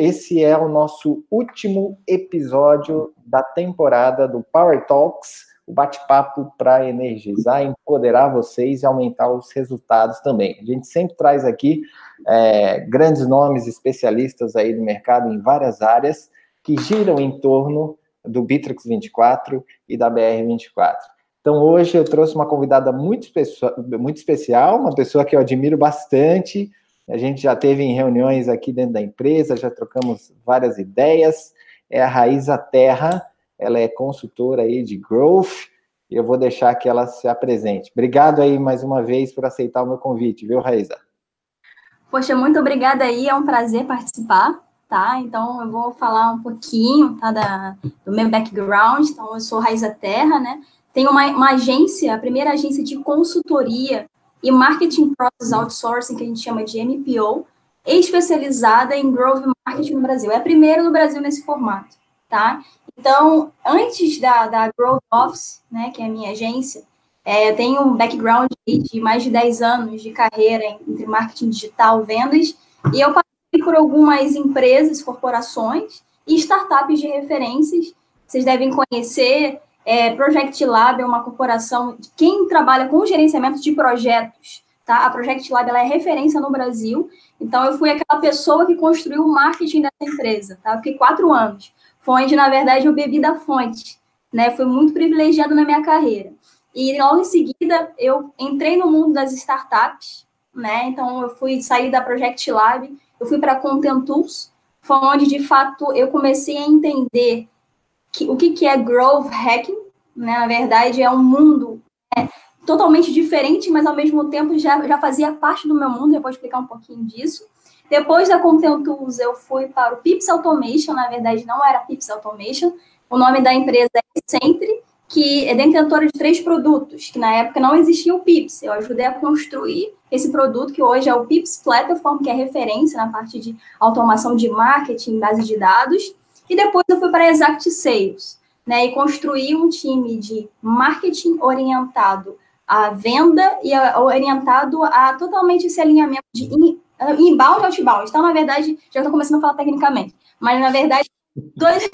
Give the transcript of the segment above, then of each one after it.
esse é o nosso último episódio da temporada do Power Talks, o bate-papo para energizar, empoderar vocês e aumentar os resultados também. A gente sempre traz aqui é, grandes nomes especialistas aí do mercado em várias áreas que giram em torno do Bitrix 24 e da BR 24. Então, hoje eu trouxe uma convidada muito, muito especial, uma pessoa que eu admiro bastante. A gente já teve em reuniões aqui dentro da empresa, já trocamos várias ideias. É a Raíza Terra, ela é consultora aí de growth, e eu vou deixar que ela se apresente. Obrigado aí mais uma vez por aceitar o meu convite, viu, Raíza? Poxa, muito obrigada aí, é um prazer participar, tá? Então, eu vou falar um pouquinho, tá, da, do meu background. Então, eu sou Raíza Terra, né? Tenho uma, uma agência, a primeira agência de consultoria e Marketing Process Outsourcing, que a gente chama de MPO, especializada em Growth Marketing no Brasil. É a primeira no Brasil nesse formato, tá? Então, antes da, da Growth Office, né, que é a minha agência, é, eu tenho um background de mais de 10 anos de carreira entre marketing digital, vendas, e eu passei por algumas empresas, corporações e startups de referências. Vocês devem conhecer é, Project Lab é uma corporação de quem trabalha com gerenciamento de projetos. Tá? A Project Lab ela é referência no Brasil. Então, eu fui aquela pessoa que construiu o marketing dessa empresa. Tá? Eu fiquei quatro anos. Foi onde, na verdade, eu bebi da fonte. Né? Foi muito privilegiado na minha carreira. E logo em seguida, eu entrei no mundo das startups. Né? Então, eu fui sair da Project Lab, eu fui para a Content Tools. Foi onde, de fato, eu comecei a entender que, o que, que é growth hacking, né? Na verdade, é um mundo é, totalmente diferente, mas ao mesmo tempo já, já fazia parte do meu mundo, eu vou explicar um pouquinho disso. Depois da Content Tools, eu fui para o Pips Automation, na verdade não era Pips Automation, o nome da empresa é Centri, que é detentora de três produtos, que na época não existia o Pips. Eu ajudei a construir esse produto, que hoje é o Pips Platform, que é referência na parte de automação de marketing, base de dados. E depois eu fui para Exact Sales, né? E construí um time de marketing orientado à venda e orientado a totalmente esse alinhamento de in, inbound e outbound. Então, na verdade, já estou começando a falar tecnicamente, mas na verdade, dois,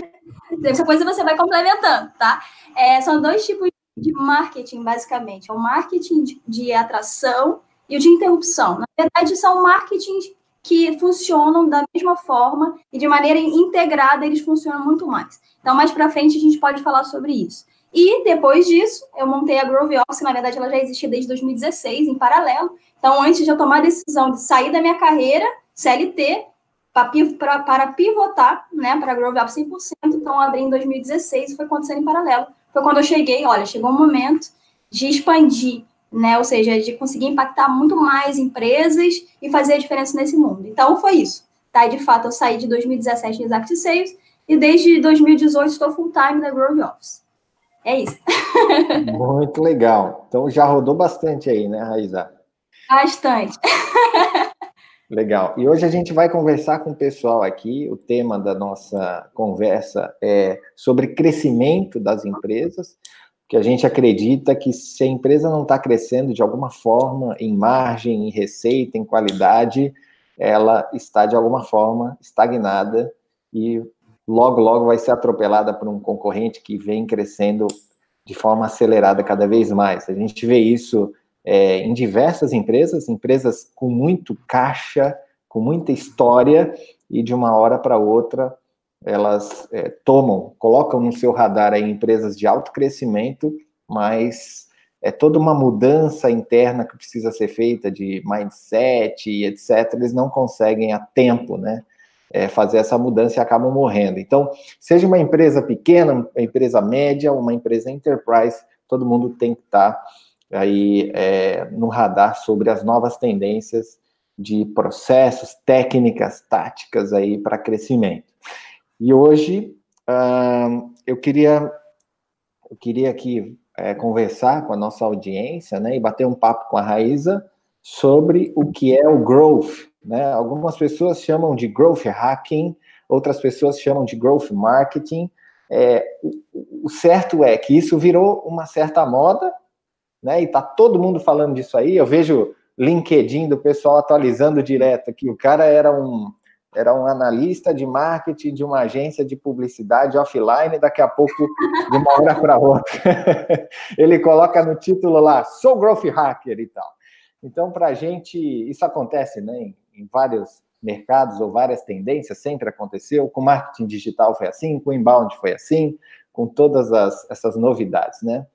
essa coisa você vai complementando, tá? É, são dois tipos de marketing, basicamente. É o marketing de, de atração e o de interrupção. Na verdade, são marketings que funcionam da mesma forma e de maneira integrada eles funcionam muito mais. Então, mais para frente a gente pode falar sobre isso. E depois disso, eu montei a Grove Office, na verdade ela já existia desde 2016 em paralelo. Então, antes de eu tomar a decisão de sair da minha carreira CLT para, para pivotar, né, para a Grove Office 100%, então abri em 2016 e foi acontecendo em paralelo. Foi quando eu cheguei, olha, chegou um momento de expandir né? Ou seja, de conseguir impactar muito mais empresas e fazer a diferença nesse mundo. Então, foi isso. Tá? De fato, eu saí de 2017 em Exact Sales e desde 2018 estou full time na Grove Office. É isso. Muito legal. Então, já rodou bastante aí, né, Raiza? Bastante. Legal. E hoje a gente vai conversar com o pessoal aqui. O tema da nossa conversa é sobre crescimento das empresas que a gente acredita que se a empresa não está crescendo de alguma forma em margem, em receita, em qualidade, ela está de alguma forma estagnada e logo, logo vai ser atropelada por um concorrente que vem crescendo de forma acelerada cada vez mais. A gente vê isso é, em diversas empresas, empresas com muito caixa, com muita história, e de uma hora para outra elas é, tomam, colocam no seu radar aí empresas de alto crescimento, mas é toda uma mudança interna que precisa ser feita de mindset e etc. Eles não conseguem a tempo, né? É, fazer essa mudança e acabam morrendo. Então, seja uma empresa pequena, uma empresa média, uma empresa enterprise, todo mundo tem que estar aí é, no radar sobre as novas tendências de processos, técnicas, táticas aí para crescimento. E hoje uh, eu queria eu queria aqui é, conversar com a nossa audiência, né, e bater um papo com a Raíza sobre o que é o growth, né? Algumas pessoas chamam de growth hacking, outras pessoas chamam de growth marketing. É, o, certo é que isso virou uma certa moda, né? E tá todo mundo falando disso aí. Eu vejo LinkedIn do pessoal atualizando direto que o cara era um era um analista de marketing de uma agência de publicidade offline, daqui a pouco, de uma hora para outra, ele coloca no título lá, sou growth hacker e tal. Então, para a gente, isso acontece né, em, vários mercados ou várias tendências, sempre aconteceu. Com marketing digital foi assim, com inbound foi assim, com todas as, essas novidades, né?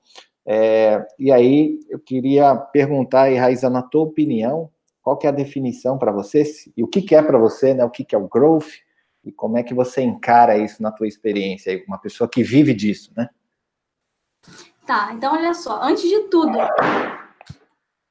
É, e aí, eu queria perguntar aí, na tua opinião, qual que é a definição para você, e o que, que é para você, né? O que, que é o growth, e como é que você encara isso na tua experiência, uma pessoa que vive disso, né? Tá, então olha só, antes de tudo,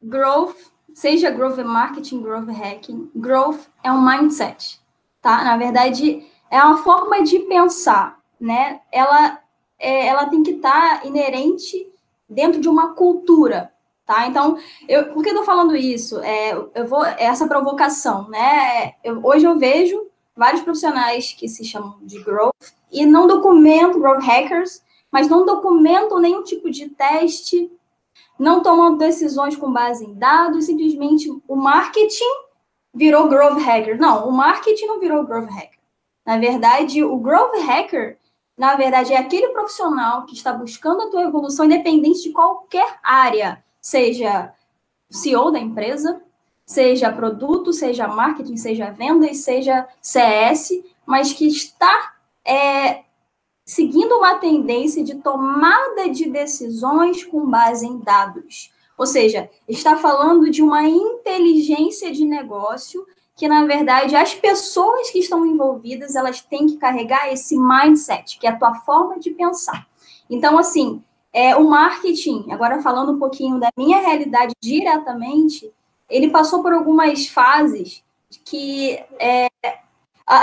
growth, seja growth marketing, growth hacking, growth é um mindset, tá? Na verdade, é uma forma de pensar, né? Ela, é, ela tem que estar tá inerente dentro de uma cultura, tá? Então, eu, por que eu tô falando isso? É, eu vou, essa provocação, né? Eu, hoje eu vejo vários profissionais que se chamam de growth e não documentam, growth hackers, mas não documentam nenhum tipo de teste, não tomam decisões com base em dados, simplesmente o marketing virou growth hacker. Não, o marketing não virou growth hacker. Na verdade, o growth hacker na verdade, é aquele profissional que está buscando a tua evolução, independente de qualquer área, seja CEO da empresa, seja produto, seja marketing, seja vendas, seja CS, mas que está é, seguindo uma tendência de tomada de decisões com base em dados. Ou seja, está falando de uma inteligência de negócio que na verdade as pessoas que estão envolvidas elas têm que carregar esse mindset, que é a tua forma de pensar. Então, assim, é, o marketing, agora falando um pouquinho da minha realidade diretamente, ele passou por algumas fases que é,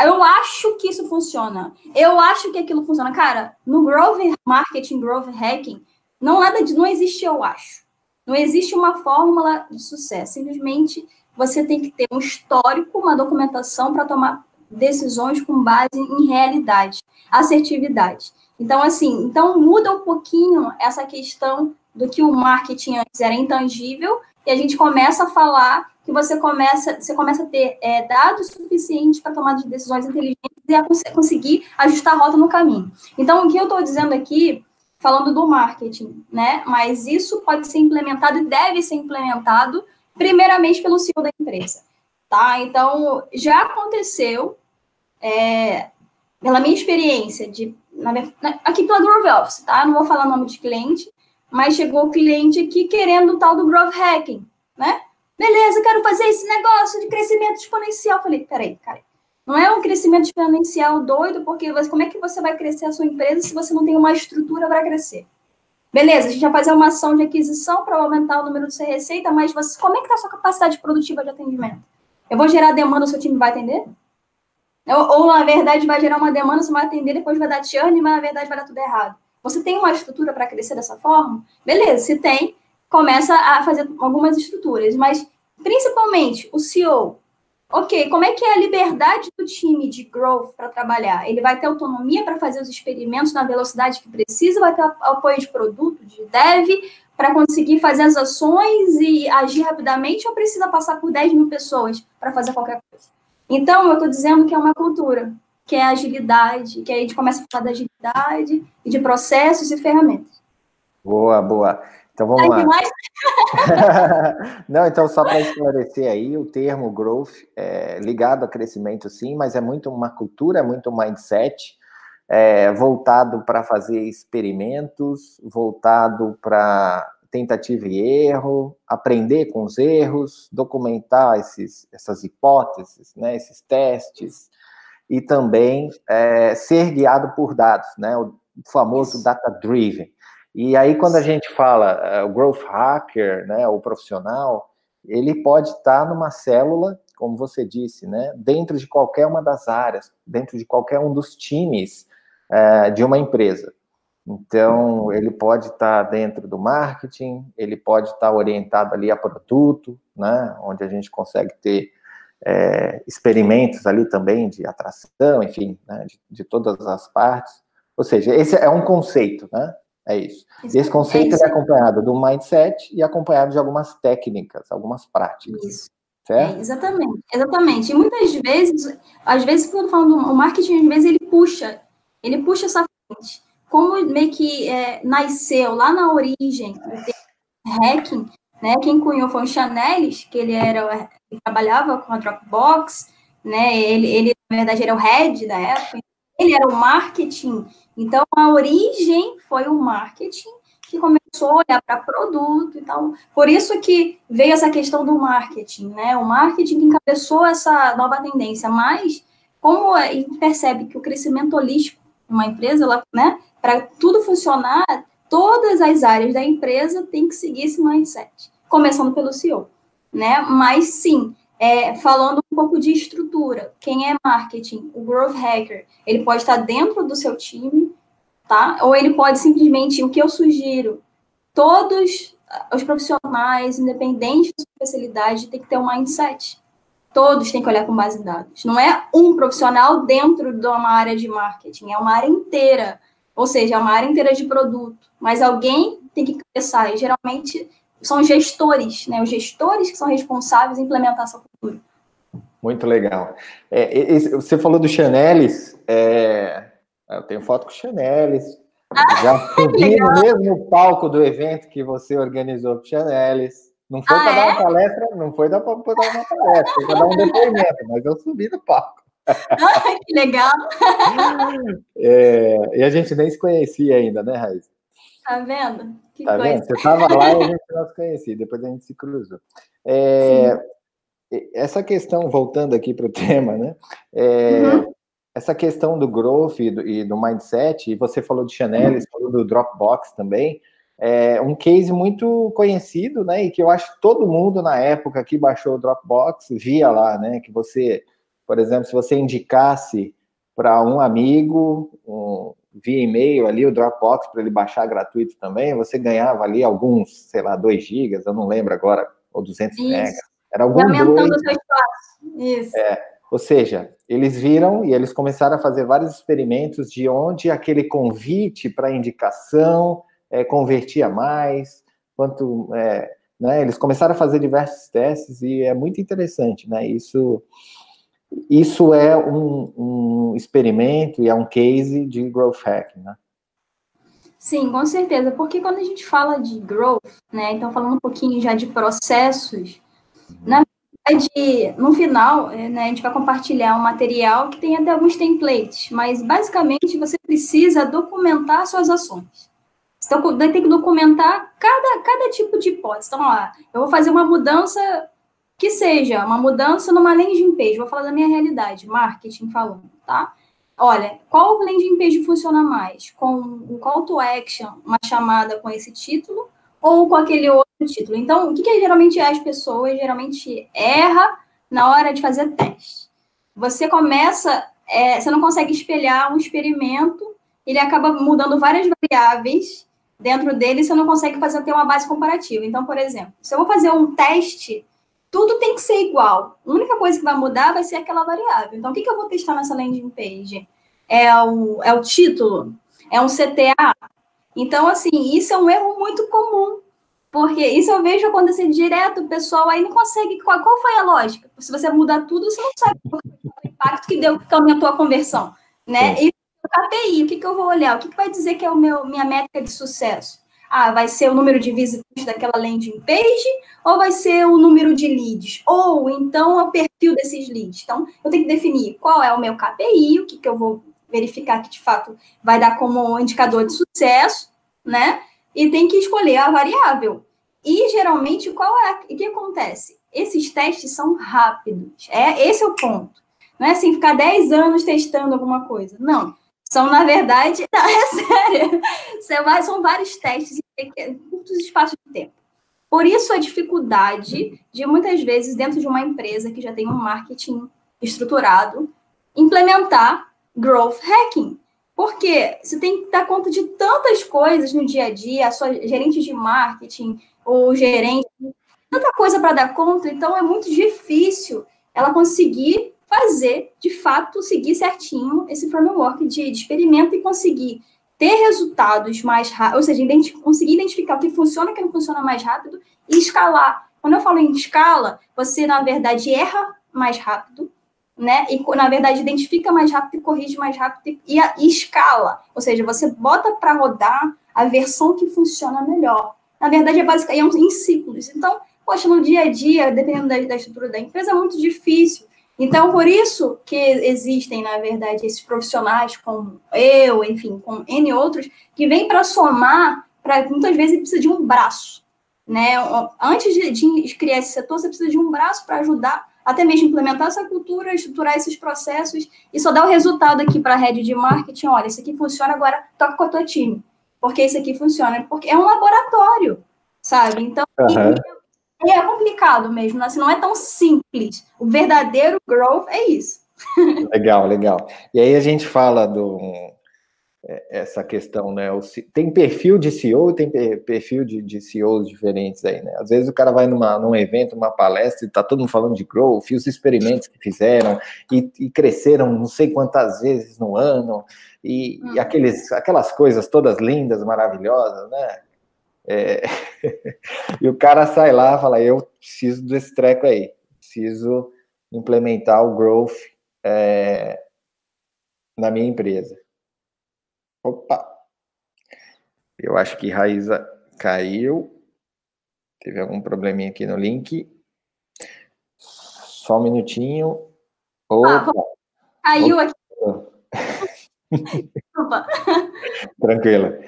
eu acho que isso funciona. Eu acho que aquilo funciona. Cara, no growth marketing, growth hacking, não nada de, não existe eu acho. Não existe uma fórmula de sucesso. Simplesmente você tem que ter um histórico, uma documentação para tomar decisões com base em realidade, assertividade. Então, assim, então muda um pouquinho essa questão do que o marketing antes era intangível e a gente começa a falar que você começa, você começa a ter é, dados suficientes para tomar decisões inteligentes e a cons conseguir ajustar a rota no caminho. Então, o que eu estou dizendo aqui, falando do marketing, né? Mas isso pode ser implementado e deve ser implementado primeiramente pelo CEO da empresa, tá? Então, já aconteceu, é, pela minha experiência, de, na, aqui pela Grove Office, tá? Não vou falar o nome de cliente, mas chegou o cliente aqui querendo o tal do Growth Hacking, né? Beleza, quero fazer esse negócio de crescimento exponencial. Falei, peraí, cara, não é um crescimento exponencial doido, porque como é que você vai crescer a sua empresa se você não tem uma estrutura para crescer? Beleza, a gente vai fazer uma ação de aquisição para aumentar o número de sua receita, mas você, como é que está a sua capacidade produtiva de atendimento? Eu vou gerar demanda, o seu time vai atender? Ou, ou, na verdade, vai gerar uma demanda, você vai atender, depois vai dar churn, mas na verdade vai dar tudo errado. Você tem uma estrutura para crescer dessa forma? Beleza, se tem, começa a fazer algumas estruturas, mas principalmente o CEO, Ok, como é que é a liberdade do time de growth para trabalhar? Ele vai ter autonomia para fazer os experimentos na velocidade que precisa, vai ter apoio de produto, de dev, para conseguir fazer as ações e agir rapidamente, ou precisa passar por 10 mil pessoas para fazer qualquer coisa? Então, eu estou dizendo que é uma cultura, que é agilidade, que aí a gente começa a falar da agilidade e de processos e ferramentas. Boa, boa. Então vamos lá. Não, então só para esclarecer aí, o termo growth é ligado a crescimento, sim, mas é muito uma cultura, é muito um mindset é, voltado para fazer experimentos, voltado para tentativa e erro, aprender com os erros, documentar esses, essas hipóteses, né, esses testes, e também é, ser guiado por dados, né, o famoso data-driven. E aí, quando a gente fala uh, o growth hacker, né, o profissional, ele pode estar numa célula, como você disse, né, dentro de qualquer uma das áreas, dentro de qualquer um dos times uh, de uma empresa. Então, ele pode estar dentro do marketing, ele pode estar orientado ali a produto, né, onde a gente consegue ter é, experimentos ali também de atração, enfim, né, de, de todas as partes. Ou seja, esse é um conceito, né? É isso. isso Esse conceito é, é acompanhado do mindset e acompanhado de algumas técnicas, algumas práticas. Isso. É, exatamente, exatamente. E muitas vezes, às vezes, quando falando o marketing, às vezes ele puxa, ele puxa essa frente. Como meio que é, nasceu lá na origem do hacking, né? Quem cunhou foi o Chanelis, que ele era, ele trabalhava com a Dropbox, né? Ele, ele na verdade era o head da época. Ele era o marketing. Então a origem foi o marketing que começou a olhar para produto e tal. Por isso que veio essa questão do marketing, né? O marketing que encabeçou essa nova tendência, mas como a gente percebe que o crescimento holístico de uma empresa, ela, né, para tudo funcionar, todas as áreas da empresa têm que seguir esse mindset, começando pelo CEO, né? Mas sim, é, falando um pouco de estrutura, quem é marketing, o growth hacker, ele pode estar dentro do seu time, tá? Ou ele pode simplesmente, o que eu sugiro, todos os profissionais, independente da sua especialidade, tem que ter um mindset. Todos têm que olhar com base em dados. Não é um profissional dentro de uma área de marketing, é uma área inteira. Ou seja, é uma área inteira de produto. Mas alguém tem que começar, e geralmente são gestores, né? Os gestores que são responsáveis em implementar essa cultura. Muito legal. É, você falou do Chanelis, é, eu tenho foto com o Chanelis, ah, já subi no mesmo palco do evento que você organizou com o Chanelis. Não foi ah, para é? dar uma palestra, não foi para dar uma palestra, foi para dar um depoimento, mas eu subi no palco. Ah, que legal! É, e a gente nem se conhecia ainda, né, Raiz? Tá vendo? Que tá coisa. vendo? Você estava lá e a gente não se conhecia, depois a gente se cruzou. É, essa questão, voltando aqui para o tema, né? É, uhum essa questão do growth e do, e do mindset, e você falou de Chanel, você falou do Dropbox também, é um case muito conhecido, né? E que eu acho que todo mundo na época que baixou o Dropbox via lá, né? Que você, por exemplo, se você indicasse para um amigo um, via e-mail ali o Dropbox para ele baixar gratuito também, você ganhava ali alguns, sei lá, 2 gigas, eu não lembro agora, ou 200 megas. Era algum aumentando o seu espaço. Isso. É, ou seja, eles viram e eles começaram a fazer vários experimentos de onde aquele convite para indicação é, convertia mais, quanto é, né, eles começaram a fazer diversos testes e é muito interessante, né? Isso, isso é um, um experimento e é um case de growth hacking, né? Sim, com certeza, porque quando a gente fala de growth, né, então falando um pouquinho já de processos, uhum. na de, no final, é, né, a gente vai compartilhar um material que tem até alguns templates, mas basicamente você precisa documentar suas ações. Então, tem que documentar cada, cada tipo de hipótese. Então, ó, eu vou fazer uma mudança que seja uma mudança numa landing page. Vou falar da minha realidade, marketing falando, tá? Olha, qual landing page funciona mais? Com um call to action, uma chamada com esse título, ou com aquele outro título. Então, o que, que geralmente as pessoas geralmente erra na hora de fazer teste? Você começa, é, você não consegue espelhar um experimento, ele acaba mudando várias variáveis dentro dele, você não consegue fazer ter uma base comparativa. Então, por exemplo, se eu vou fazer um teste, tudo tem que ser igual. A única coisa que vai mudar vai ser aquela variável. Então, o que, que eu vou testar nessa landing page? É o, é o título? É um CTA? Então, assim, isso é um erro muito comum, porque isso eu vejo acontecer direto, o pessoal aí não consegue. Qual, qual foi a lógica? Se você mudar tudo, você não sabe o impacto que deu, que aumentou a conversão, né? Sim. E o KPI, o que, que eu vou olhar? O que, que vai dizer que é o meu, minha métrica de sucesso? Ah, vai ser o número de visitantes daquela landing page ou vai ser o número de leads? Ou então o perfil desses leads? Então, eu tenho que definir qual é o meu KPI, o que, que eu vou verificar que de fato vai dar como indicador de sucesso, né? E tem que escolher a variável. E geralmente, qual é? O que acontece? Esses testes são rápidos. É, esse é o ponto. Não é assim ficar 10 anos testando alguma coisa. Não. São, na verdade, não, é sério. São, vários testes em curtos espaços de tempo. Por isso, a dificuldade de, muitas vezes, dentro de uma empresa que já tem um marketing estruturado, implementar growth hacking. Porque você tem que dar conta de tantas coisas no dia a dia, a sua gerente de marketing, o gerente, tanta coisa para dar conta, então é muito difícil ela conseguir fazer, de fato, seguir certinho esse framework de, de experimento e conseguir ter resultados mais rápidos, ou seja, identi conseguir identificar o que funciona e o que não funciona mais rápido e escalar Quando eu falo em escala, você, na verdade, erra mais rápido, né? E, na verdade, identifica mais rápido e corrige mais rápido e, e escala. Ou seja, você bota para rodar a versão que funciona melhor. Na verdade, é basicamente é em ciclos. Então, poxa, no dia a dia, dependendo da, da estrutura da empresa, é muito difícil. Então, por isso que existem, na verdade, esses profissionais como eu, enfim, com N outros, que vêm para somar, para muitas vezes precisa de um braço. Né? Antes de, de criar esse setor, você precisa de um braço para ajudar até mesmo implementar essa cultura, estruturar esses processos e só dar o resultado aqui para a rede de marketing. Olha, isso aqui funciona, agora toca com a tua time. Porque isso aqui funciona. Porque é um laboratório, sabe? Então, uhum. É complicado mesmo, assim, não é tão simples. O verdadeiro growth é isso. Legal, legal. E aí a gente fala do é, essa questão, né? Tem perfil de CEO e tem perfil de, de CEOs diferentes aí, né? Às vezes o cara vai numa, num evento, uma palestra, e tá todo mundo falando de growth, e os experimentos que fizeram, e, e cresceram não sei quantas vezes no ano, e, hum. e, aqueles, aquelas coisas todas lindas, maravilhosas, né? É... e o cara sai lá e fala, eu preciso desse treco aí, preciso implementar o growth é, na minha empresa. Opa! Eu acho que Raíza caiu. Teve algum probleminha aqui no link. Só um minutinho. Opa! Ah, caiu aqui. Opa. Tranquila.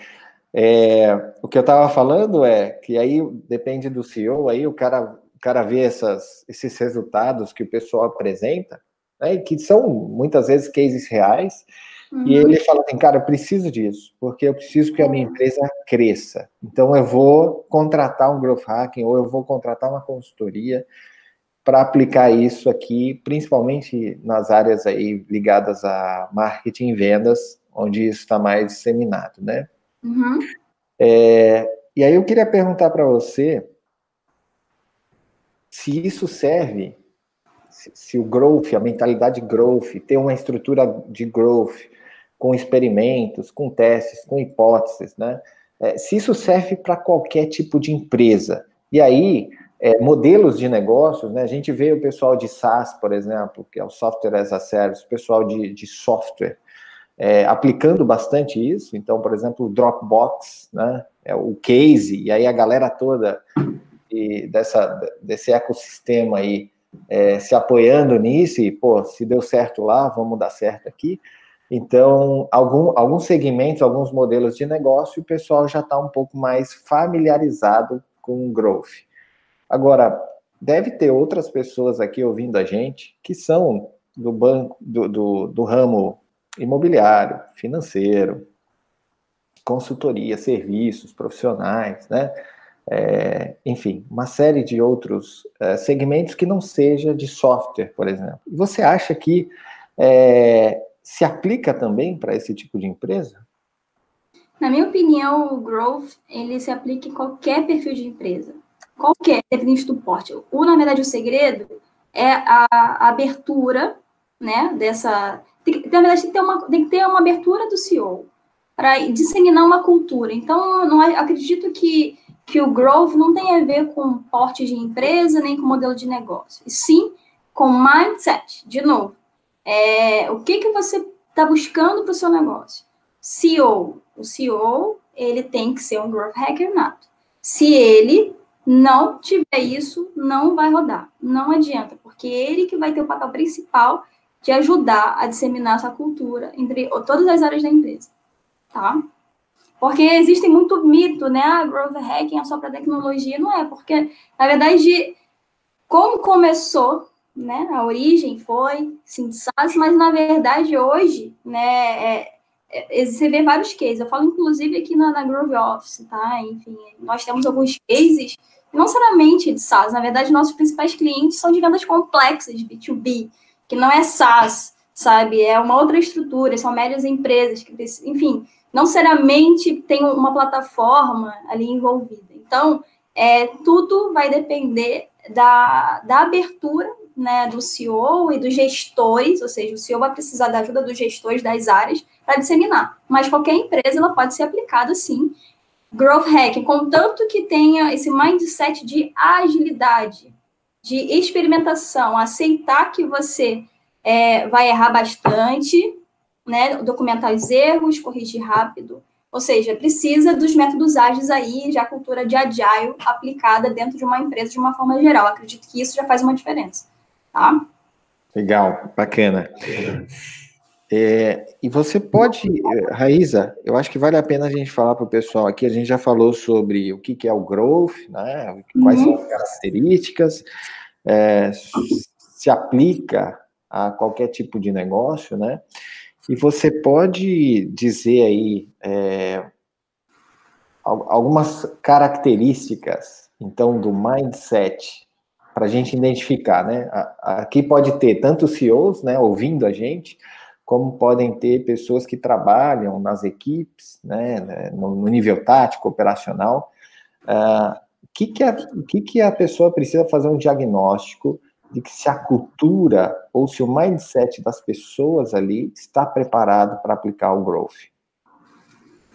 É, o que eu estava falando é que aí depende do CEO, aí o cara, o cara vê essas, esses resultados que o pessoal apresenta, né, que são muitas vezes cases reais, Uhum. E ele fala assim, cara, eu preciso disso, porque eu preciso que a minha empresa cresça. Então eu vou contratar um growth hacking ou eu vou contratar uma consultoria para aplicar isso aqui, principalmente nas áreas aí ligadas a marketing e vendas, onde isso está mais disseminado, né? Uhum. É, e aí eu queria perguntar para você se isso serve, se, se, o growth, a mentalidade growth, ter uma estrutura de growth, com experimentos, com testes, com hipóteses, né? É, se isso serve para qualquer tipo de empresa. E aí, é, modelos de negócios, né? A gente vê o pessoal de SaaS, por exemplo, que é o Software as a Service, o pessoal de, de software, é, aplicando bastante isso. Então, por exemplo, o Dropbox, né? É o case, e aí a galera toda e dessa, desse ecossistema aí é, se apoiando nisso, e, pô, se deu certo lá, vamos dar certo aqui. Então, algum, alguns segmentos, alguns modelos de negócio, o pessoal já está um pouco mais familiarizado com o growth. Agora, deve ter outras pessoas aqui ouvindo a gente que são do banco, do, do, do ramo imobiliário, financeiro, consultoria, serviços, profissionais, né? É, enfim, uma série de outros é, segmentos que não seja de software, por exemplo. Você acha que é, se aplica também para esse tipo de empresa? Na minha opinião, o growth ele se aplica em qualquer perfil de empresa, qualquer, dependente do porte. O na verdade o segredo é a, abertura, né, dessa. Tem, tem que ter uma tem que ter uma abertura do CEO para disseminar uma cultura. Então, não acredito que que o growth não tem a ver com porte de empresa nem com modelo de negócio, e sim com mindset. De novo, é, o que, que você está buscando para o seu negócio? CEO. O CEO, ele tem que ser um growth hacker nato. Se ele não tiver isso, não vai rodar. Não adianta, porque é ele que vai ter o papel principal de ajudar a disseminar essa cultura entre todas as áreas da empresa, tá? Porque existe muito mito, né? Ah, growth hacking é só para tecnologia. Não é, porque, na verdade, como começou né? A origem foi SaaS, mas na verdade hoje, né, é, é, você vê vários cases. Eu falo inclusive aqui na, na Groove Office, tá? Enfim, nós temos alguns cases, não necessariamente de SaaS, na verdade nossos principais clientes são de vendas complexas, B2B, que não é SaaS, sabe? É uma outra estrutura, são médias empresas que, enfim, não necessariamente tem uma plataforma ali envolvida. Então, é, tudo vai depender da, da abertura né, do CEO e dos gestores, ou seja, o CEO vai precisar da ajuda dos gestores das áreas para disseminar. Mas qualquer empresa ela pode ser aplicada sim growth hacking, contanto que tenha esse mindset de agilidade, de experimentação, aceitar que você é, vai errar bastante, né, documentar os erros, corrigir rápido, ou seja, precisa dos métodos ágeis aí, já a cultura de agile aplicada dentro de uma empresa de uma forma geral. Acredito que isso já faz uma diferença, tá? Legal, bacana. É, e você pode, Raíza, eu acho que vale a pena a gente falar para o pessoal aqui, a gente já falou sobre o que, que é o growth, né, quais uhum. são as características, é, se aplica a qualquer tipo de negócio, né, e você pode dizer aí é, algumas características, então, do mindset, para a gente identificar, né, aqui pode ter tanto CEOs, né, ouvindo a gente, como podem ter pessoas que trabalham nas equipes, né, né no, nível tático, operacional. O uh, que, que, a, que, que a pessoa precisa fazer um diagnóstico de que se a cultura ou se o mindset das pessoas ali está preparado para aplicar o growth?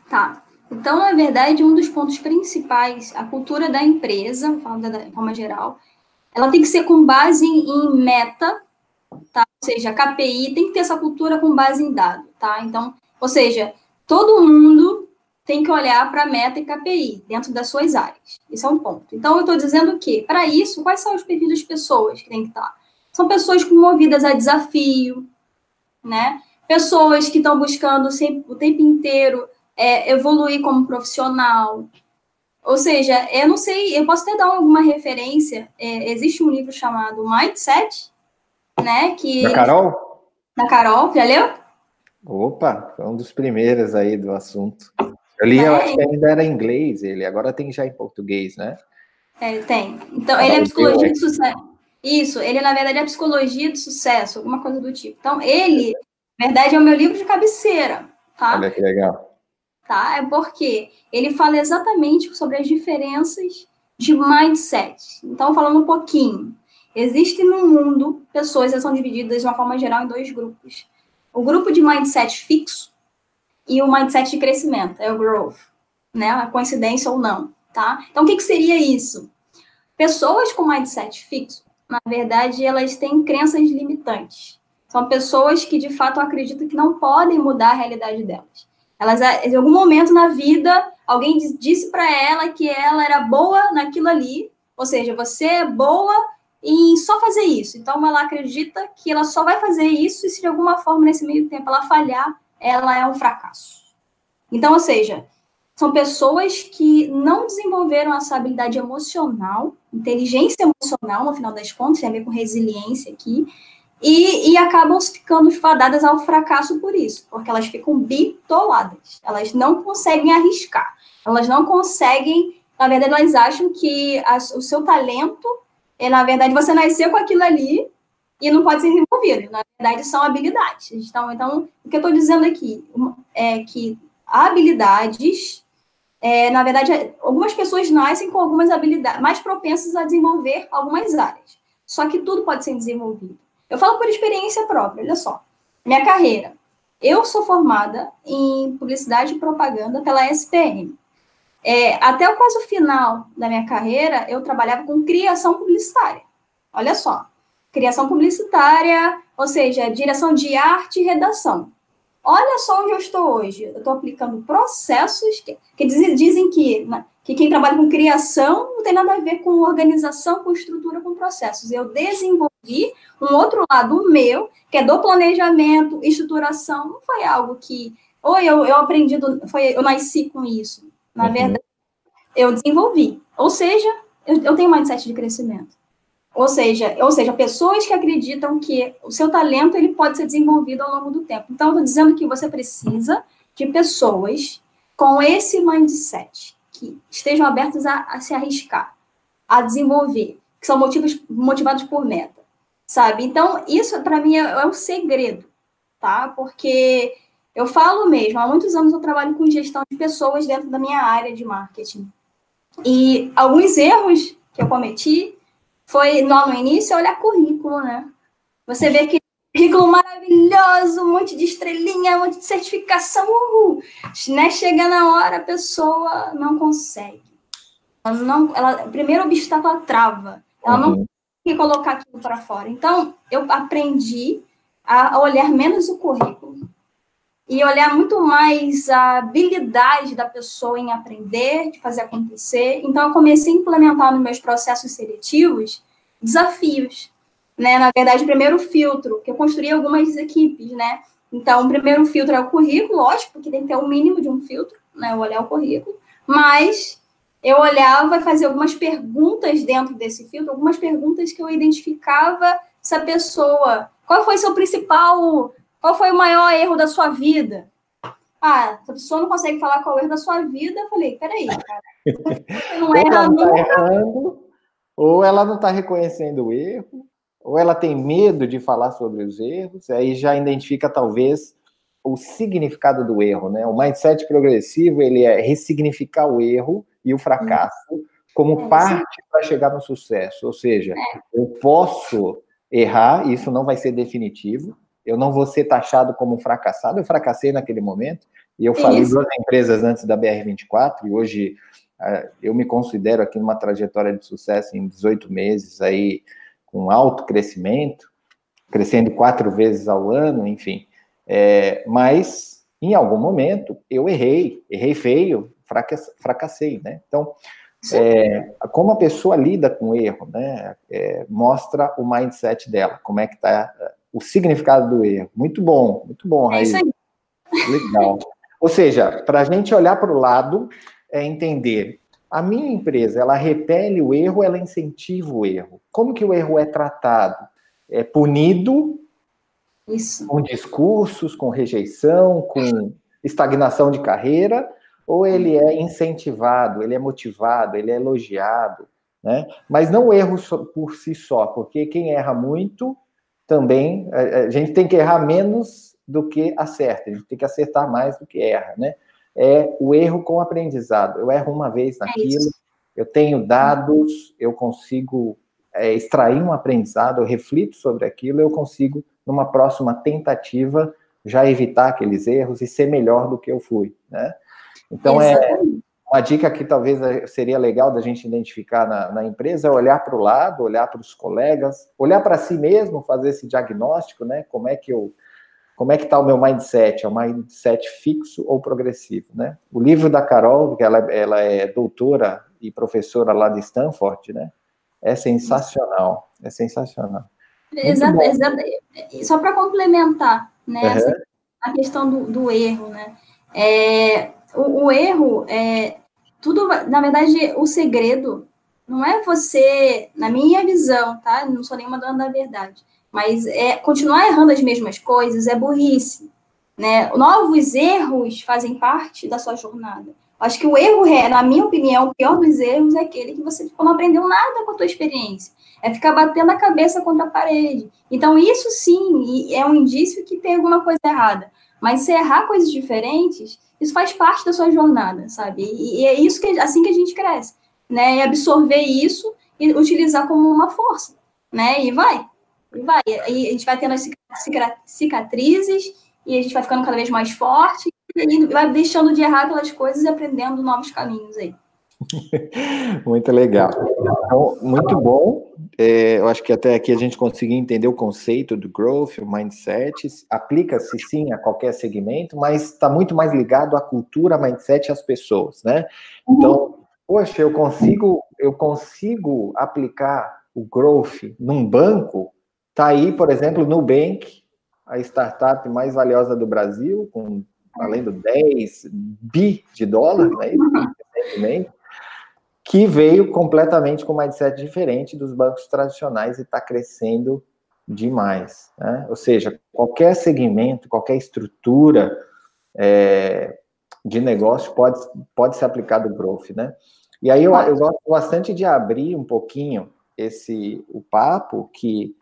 Tá. Então, na verdade, um dos pontos principais, a cultura da empresa, falando da forma geral, ela tem que ser com base em meta? Ou seja, KPI tem que ter essa cultura com base em dado, tá? Então, ou seja, todo mundo tem que olhar para meta e KPI dentro das suas áreas. Esse é um ponto. Então, eu estou dizendo que, para isso, quais são os perfis das pessoas que tem que estar? São pessoas movidas a desafio, né? Pessoas que estão buscando sempre, o tempo inteiro é, evoluir como profissional. Ou seja, eu não sei, eu posso até dar alguma referência. É, existe um livro chamado Mindset, né? Que da Carol? Da Carol, já leu? Opa, foi um dos primeiros aí do assunto. Eu li, é, eu acho que ainda era em inglês ele, agora tem já em português, né? É, tem. Então, ele é psicologia de sucesso. Isso, ele na verdade é psicologia de sucesso, alguma coisa do tipo. Então, ele, na verdade, é o meu livro de cabeceira, tá? Olha que legal. Tá? É porque ele fala exatamente sobre as diferenças de mindset. Então, falando um pouquinho. Existem no mundo pessoas que são divididas de uma forma geral em dois grupos. O grupo de mindset fixo e o mindset de crescimento, é o growth, né? A coincidência ou não, tá? Então, o que, que seria isso? Pessoas com mindset fixo, na verdade, elas têm crenças limitantes. São pessoas que, de fato, acreditam que não podem mudar a realidade delas. Elas, em algum momento na vida, alguém disse para ela que ela era boa naquilo ali, ou seja, você é boa em só fazer isso. Então, ela acredita que ela só vai fazer isso e se de alguma forma nesse meio tempo ela falhar, ela é um fracasso. Então, ou seja, são pessoas que não desenvolveram essa habilidade emocional, inteligência emocional, no final das contas, tem a ver com resiliência aqui, e, e acabam ficando fadadas ao fracasso por isso, porque elas ficam bitoladas, elas não conseguem arriscar, elas não conseguem, na verdade, elas acham que a, o seu talento é, na verdade, você nasceu com aquilo ali e não pode ser desenvolvido. Na verdade, são habilidades. Então, então o que eu estou dizendo aqui é que habilidades, é, na verdade, algumas pessoas nascem com algumas habilidades, mais propensas a desenvolver algumas áreas. Só que tudo pode ser desenvolvido. Eu falo por experiência própria, olha só. Minha carreira. Eu sou formada em publicidade e propaganda pela SPM. É, até quase o final da minha carreira, eu trabalhava com criação publicitária. Olha só, criação publicitária, ou seja, direção de arte e redação. Olha só onde eu estou hoje. Eu estou aplicando processos que, que dizem, dizem que, né, que quem trabalha com criação não tem nada a ver com organização, com estrutura, com processos. Eu desenvolvi um outro lado meu, que é do planejamento, estruturação. Não foi algo que. Ou eu, eu aprendi, do, foi, eu nasci com isso. Na uhum. verdade, eu desenvolvi. Ou seja, eu, eu tenho mindset de crescimento. Ou seja, ou seja, pessoas que acreditam que o seu talento ele pode ser desenvolvido ao longo do tempo. Então, eu estou dizendo que você precisa de pessoas com esse mindset, que estejam abertas a, a se arriscar, a desenvolver, que são motivos, motivados por meta, sabe? Então, isso para mim é, é um segredo, tá? Porque eu falo mesmo, há muitos anos eu trabalho com gestão de pessoas dentro da minha área de marketing. E alguns erros que eu cometi foi, lá no início, olhar currículo, né? Você vê que currículo maravilhoso, um monte de estrelinha, um monte de certificação, uhul. Né? Chega na hora, a pessoa não consegue. Ela não, ela, o primeiro obstáculo, ela trava. Ela uhum. não consegue colocar aquilo para fora. Então, eu aprendi a olhar menos o currículo e olhar muito mais a habilidade da pessoa em aprender, de fazer acontecer. Então, eu comecei a implementar nos meus processos seletivos desafios né? Na verdade, o primeiro filtro, que eu construí algumas equipes, né? Então, o primeiro filtro é o currículo, lógico, porque tem que ter o mínimo de um filtro, né? Eu olhar o currículo, mas eu olhava e fazia algumas perguntas dentro desse filtro, algumas perguntas que eu identificava essa pessoa. Qual foi seu principal, qual foi o maior erro da sua vida? Ah, a pessoa não consegue falar qual é o erro da sua vida, eu falei, peraí, cara. Não erra tá nunca. Errando, ou ela não está reconhecendo o erro, ou ela tem medo de falar sobre os erros, aí já identifica talvez o significado do erro, né? O mindset progressivo, ele é ressignificar o erro e o fracasso como é, parte para chegar no sucesso, ou seja, é. eu posso errar, isso não vai ser definitivo, eu não vou ser taxado como um fracassado, eu fracassei naquele momento, e eu falei isso. duas empresas antes da BR24, e hoje ah, eu me considero aqui numa trajetória de sucesso em 18 meses, aí com alto crescimento, crescendo quatro vezes ao ano, enfim. É, mas, em algum momento, eu errei, errei feio, fracassei, né? Então, é, como a pessoa lida com o erro, né? É, mostra o mindset dela, como é que tá o significado do erro. Muito bom, muito bom, Raíssa. É isso aí. Legal. Ou seja, para a gente olhar para o lado, é entender a minha empresa, ela repele o erro, ela incentiva o erro. Como que o erro é tratado? É punido Isso. com discursos, com rejeição, com estagnação de carreira, ou ele é incentivado, ele é motivado, ele é elogiado, né? Mas não o erro por si só, porque quem erra muito também, a gente tem que errar menos do que acerta, a gente tem que acertar mais do que erra, né? é o erro com aprendizado. Eu erro uma vez é naquilo, é eu tenho dados, eu consigo é, extrair um aprendizado, eu reflito sobre aquilo, eu consigo, numa próxima tentativa, já evitar aqueles erros e ser melhor do que eu fui, né? Então, é Exatamente. Uma dica que talvez seria legal da gente identificar na, na empresa é olhar para o lado, olhar para os colegas, olhar para si mesmo, fazer esse diagnóstico, né? Como é que eu como é que está o meu mindset? É um mindset fixo ou progressivo, né? O livro da Carol, que ela, ela é doutora e professora lá de Stanford, né? É sensacional, é sensacional. Exato, exato. Só para complementar, né? Uhum. Essa, a questão do, do erro, né? É, o, o erro é tudo, na verdade, o segredo não é você, na minha visão, tá? Não sou nenhuma dona da verdade mas é, continuar errando as mesmas coisas é burrice. Né? Novos erros fazem parte da sua jornada. Acho que o erro, é, na minha opinião, o pior dos erros é aquele que você tipo, não aprendeu nada com a tua experiência. É ficar batendo a cabeça contra a parede. Então, isso sim é um indício que tem alguma coisa errada. Mas se errar coisas diferentes, isso faz parte da sua jornada, sabe? E, é isso que assim que a gente cresce, né? E absorver isso e utilizar como uma força, né? E vai. E vai. E a gente vai tendo as cicatrizes e a gente vai ficando cada vez mais forte e vai deixando de errar aquelas coisas e aprendendo novos caminhos aí. muito legal. Então, muito bom. É, eu acho que até aqui a gente conseguiu entender o conceito do growth, o mindset. Aplica-se sim a qualquer segmento, mas está muito mais ligado à cultura, mindset e às pessoas, né? Então, poxa, eu consigo, eu consigo aplicar o growth num banco Está aí, por exemplo, Nubank, a startup mais valiosa do Brasil, com além do 10 bi de dólar, né, que veio completamente com um mindset diferente dos bancos tradicionais e está crescendo demais. Né? Ou seja, qualquer segmento, qualquer estrutura é, de negócio pode, pode ser aplicado o growth. Né? E aí eu, eu gosto bastante de abrir um pouquinho esse o papo que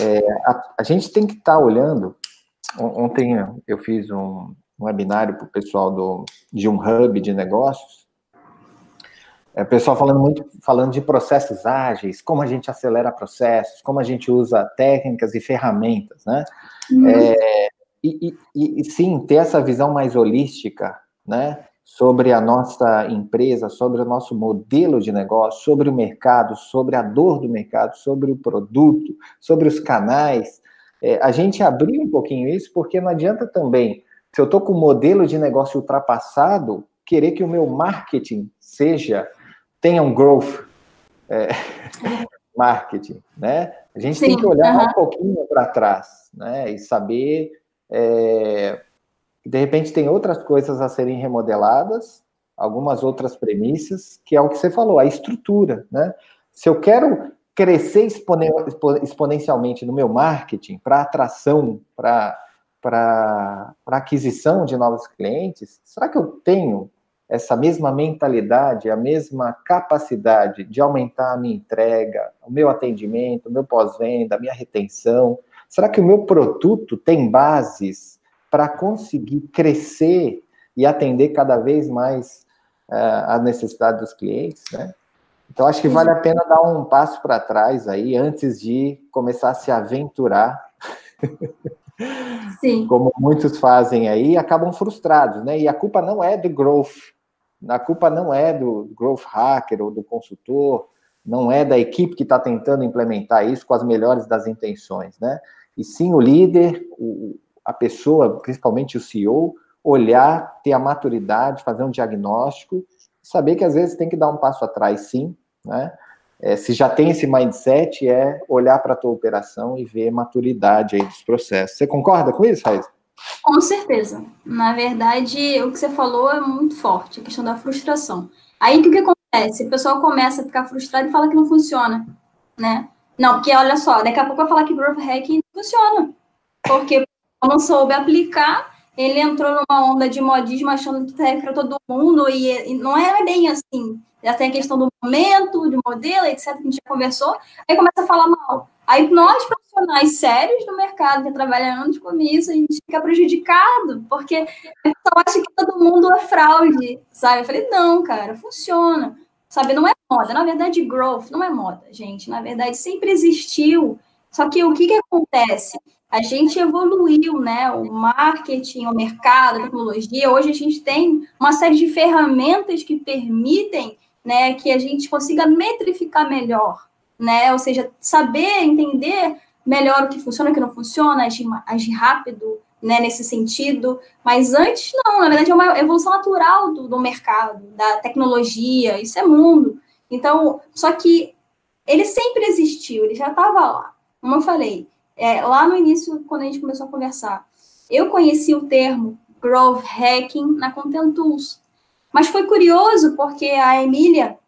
é, a, a, gente tem que estar tá olhando. Ontem eu fiz um, um webinário para o pessoal do, de um hub de negócios é, pessoal falando muito, falando de processos ágeis, como a gente acelera processos, como a gente usa técnicas e ferramentas, né? Uhum. É, e, e, e, sim, ter essa visão mais holística, né? Sobre a nossa empresa, sobre o nosso modelo de negócio, sobre o mercado, sobre a dor do mercado, sobre o produto, sobre os canais. É, a gente abriu um pouquinho isso, porque não adianta também, se eu estou com um modelo de negócio ultrapassado, querer que o meu marketing seja tenha um growth é, marketing, né? A gente Sim, tem que olhar um pouquinho para trás, né? E saber é, de repente tem outras coisas a serem remodeladas, algumas outras premissas, que é o que você falou, a estrutura, né? Se eu quero crescer exponencialmente no meu marketing para atração, para aquisição de novos clientes, será que eu tenho essa mesma mentalidade, a mesma capacidade de aumentar a minha entrega, o meu atendimento, o meu pós-venda, a minha retenção? Será que o meu produto tem bases para conseguir crescer e atender cada vez mais uh, a necessidade dos clientes, né? Então, acho que vale a pena dar um passo para trás aí, antes de começar a se aventurar. Sim. Como muitos fazem aí, acabam frustrados, né? E a culpa não é do growth, a culpa não é do growth hacker ou do consultor, não é da equipe que está tentando implementar isso com as melhores das intenções, né? E sim o líder, o, a pessoa, principalmente o CEO, olhar, ter a maturidade, fazer um diagnóstico, saber que às vezes tem que dar um passo atrás, sim, né? É, se já tem esse mindset, é olhar para a tua operação e ver maturidade aí dos processos. Você concorda com isso, Raiz? Com certeza. Na verdade, o que você falou é muito forte, a questão da frustração. Aí o que, que acontece? O pessoal começa a ficar frustrado e fala que não funciona, né? Não, porque olha só, daqui a pouco eu falar que Growth Hacking não funciona. Porque não soube aplicar, ele entrou numa onda de modismo achando que tá para todo mundo e, não é bem assim. Já tem a questão do momento, de modelo, etc., que a gente já conversou, aí começa a falar mal. Aí nós, profissionais sérios do mercado, que trabalham anos com isso, a gente fica prejudicado, porque a pessoa acha que todo mundo é fraude, sabe? Eu falei, não, cara, funciona. Sabe, não é moda. Na verdade, growth não é moda, gente. Na verdade, sempre existiu. Só que o que, que acontece? A gente evoluiu, né? O marketing, o mercado, a tecnologia. Hoje a gente tem uma série de ferramentas que permitem né, que a gente consiga metrificar melhor né? Ou seja, saber entender melhor o que funciona o que não funciona, agir, agir rápido, né, nesse sentido. Mas antes, não, na verdade, é uma evolução natural do, do mercado, da tecnologia, isso é mundo. Então, só que ele sempre existiu, ele já estava lá. Como eu falei, é, lá no início, quando a gente começou a conversar, eu conheci o termo Growth Hacking na Content Tools. Mas foi curioso, porque a Emília,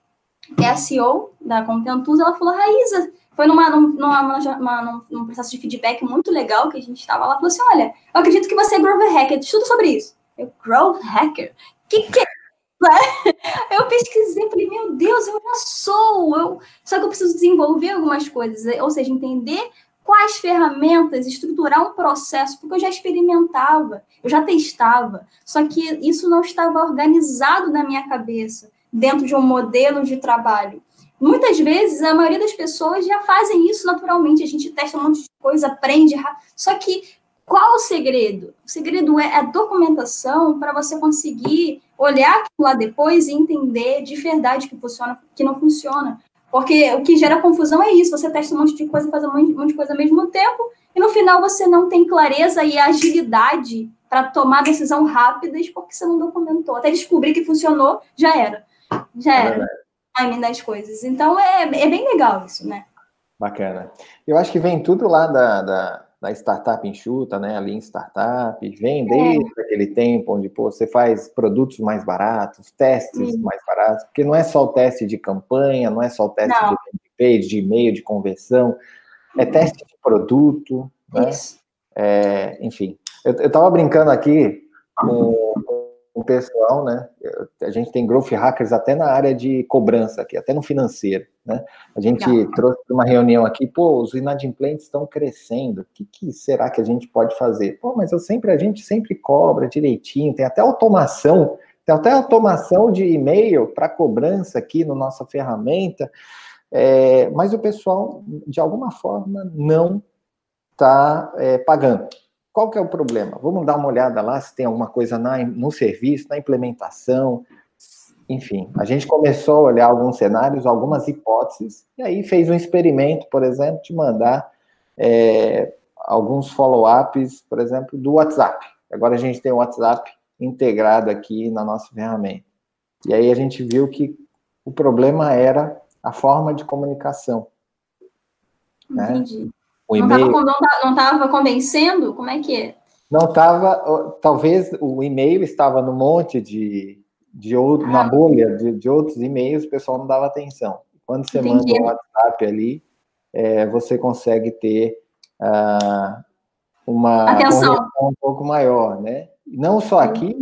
que é a CEO da Contentus, ela falou, Raíza, foi numa, numa, numa, num processo de feedback muito legal que a gente estava lá, falou assim, olha, eu acredito que você é Growth Hacker, estuda sobre isso. Eu, Growth Hacker? Que, que é eu pesquisei, falei, meu Deus, eu já sou, eu... só que eu preciso desenvolver algumas coisas, ou seja, entender quais ferramentas, estruturar um processo, porque eu já experimentava, eu já testava, só que isso não estava organizado na minha cabeça dentro de um modelo de trabalho. Muitas vezes, a maioria das pessoas já fazem isso naturalmente, a gente testa um monte de coisa, aprende, só que qual o segredo? O segredo é a documentação para você conseguir olhar lá depois e entender de verdade que funciona, que não funciona. Porque o que gera confusão é isso: você testa um monte de coisa, faz um monte de coisa ao mesmo tempo, e no final você não tem clareza e agilidade para tomar decisão rápidas porque você não documentou. Até descobrir que funcionou, já era já é era timing das coisas. Então é, é bem legal isso, né? Bacana. Eu acho que vem tudo lá da, da, da startup enxuta, né? Ali em startup, vem é. desde é. aquele tempo onde pô, você faz produtos mais baratos, testes Sim. mais baratos, porque não é só o teste de campanha, não é só o teste não. de page, de e-mail, de conversão, é uhum. teste de produto, né? É, enfim, eu estava brincando aqui com, o pessoal, né? A gente tem growth hackers até na área de cobrança aqui, até no financeiro, né? A gente Legal. trouxe uma reunião aqui, pô, os inadimplentes estão crescendo, o que, que, será que a gente pode fazer? Pô, mas eu sempre, a gente sempre cobra direitinho, tem até automação Tem até automação de e-mail para cobrança aqui na nossa ferramenta, é, mas o pessoal, de alguma forma, não está é, pagando. Qual que é o problema? Vamos dar uma olhada lá se tem alguma coisa na, no serviço, na implementação, enfim. A gente começou a olhar alguns cenários, algumas hipóteses, e aí fez um experimento, por exemplo, de mandar é, alguns follow-ups, por exemplo, do WhatsApp. Agora a gente tem o WhatsApp integrado aqui na nossa ferramenta. E aí a gente viu que o problema era a forma de comunicação. Né? Entendi. O e-mail... Não estava convencendo? Como é que é? Não estava, talvez o e-mail estava no monte de, de outro, ah. na bolha de, de outros e-mails, o pessoal não dava atenção. Quando você Entendi. manda um WhatsApp ali, é, você consegue ter uh, uma atenção um pouco maior, né? Não só aqui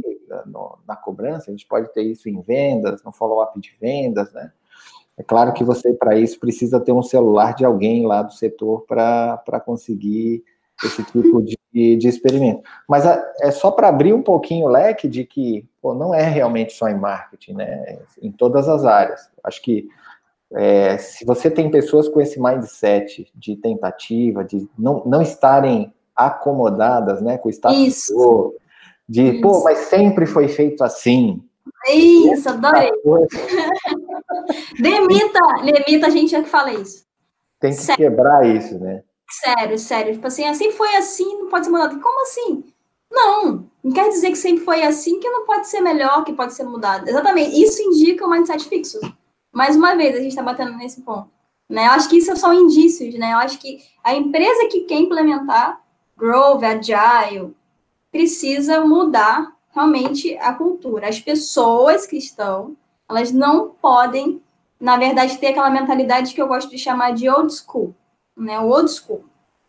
no, na cobrança, a gente pode ter isso em vendas, no follow-up de vendas, né? É claro que você, para isso, precisa ter um celular de alguém lá do setor para conseguir esse tipo de, de experimento. Mas a, é só para abrir um pouquinho o leque de que pô, não é realmente só em marketing, né? Em todas as áreas. Acho que é, se você tem pessoas com esse mindset de tentativa, de não, não estarem acomodadas né, com o status quo, de, Isso. pô, mas sempre foi feito assim. Isso, adorei. demita, demita a gente é que fala isso. Tem que sério. quebrar isso, né? Sério, sério. Tipo assim, assim foi assim, não pode ser mudado. Como assim? Não, não quer dizer que sempre foi assim, que não pode ser melhor, que pode ser mudado. Exatamente, isso indica o mindset fixo. Mais uma vez, a gente está batendo nesse ponto. Né? Eu acho que isso são indícios, né? Eu acho que a empresa que quer implementar Growth, Agile, precisa mudar realmente a cultura. As pessoas que estão, elas não podem, na verdade, ter aquela mentalidade que eu gosto de chamar de old school, né? O old school,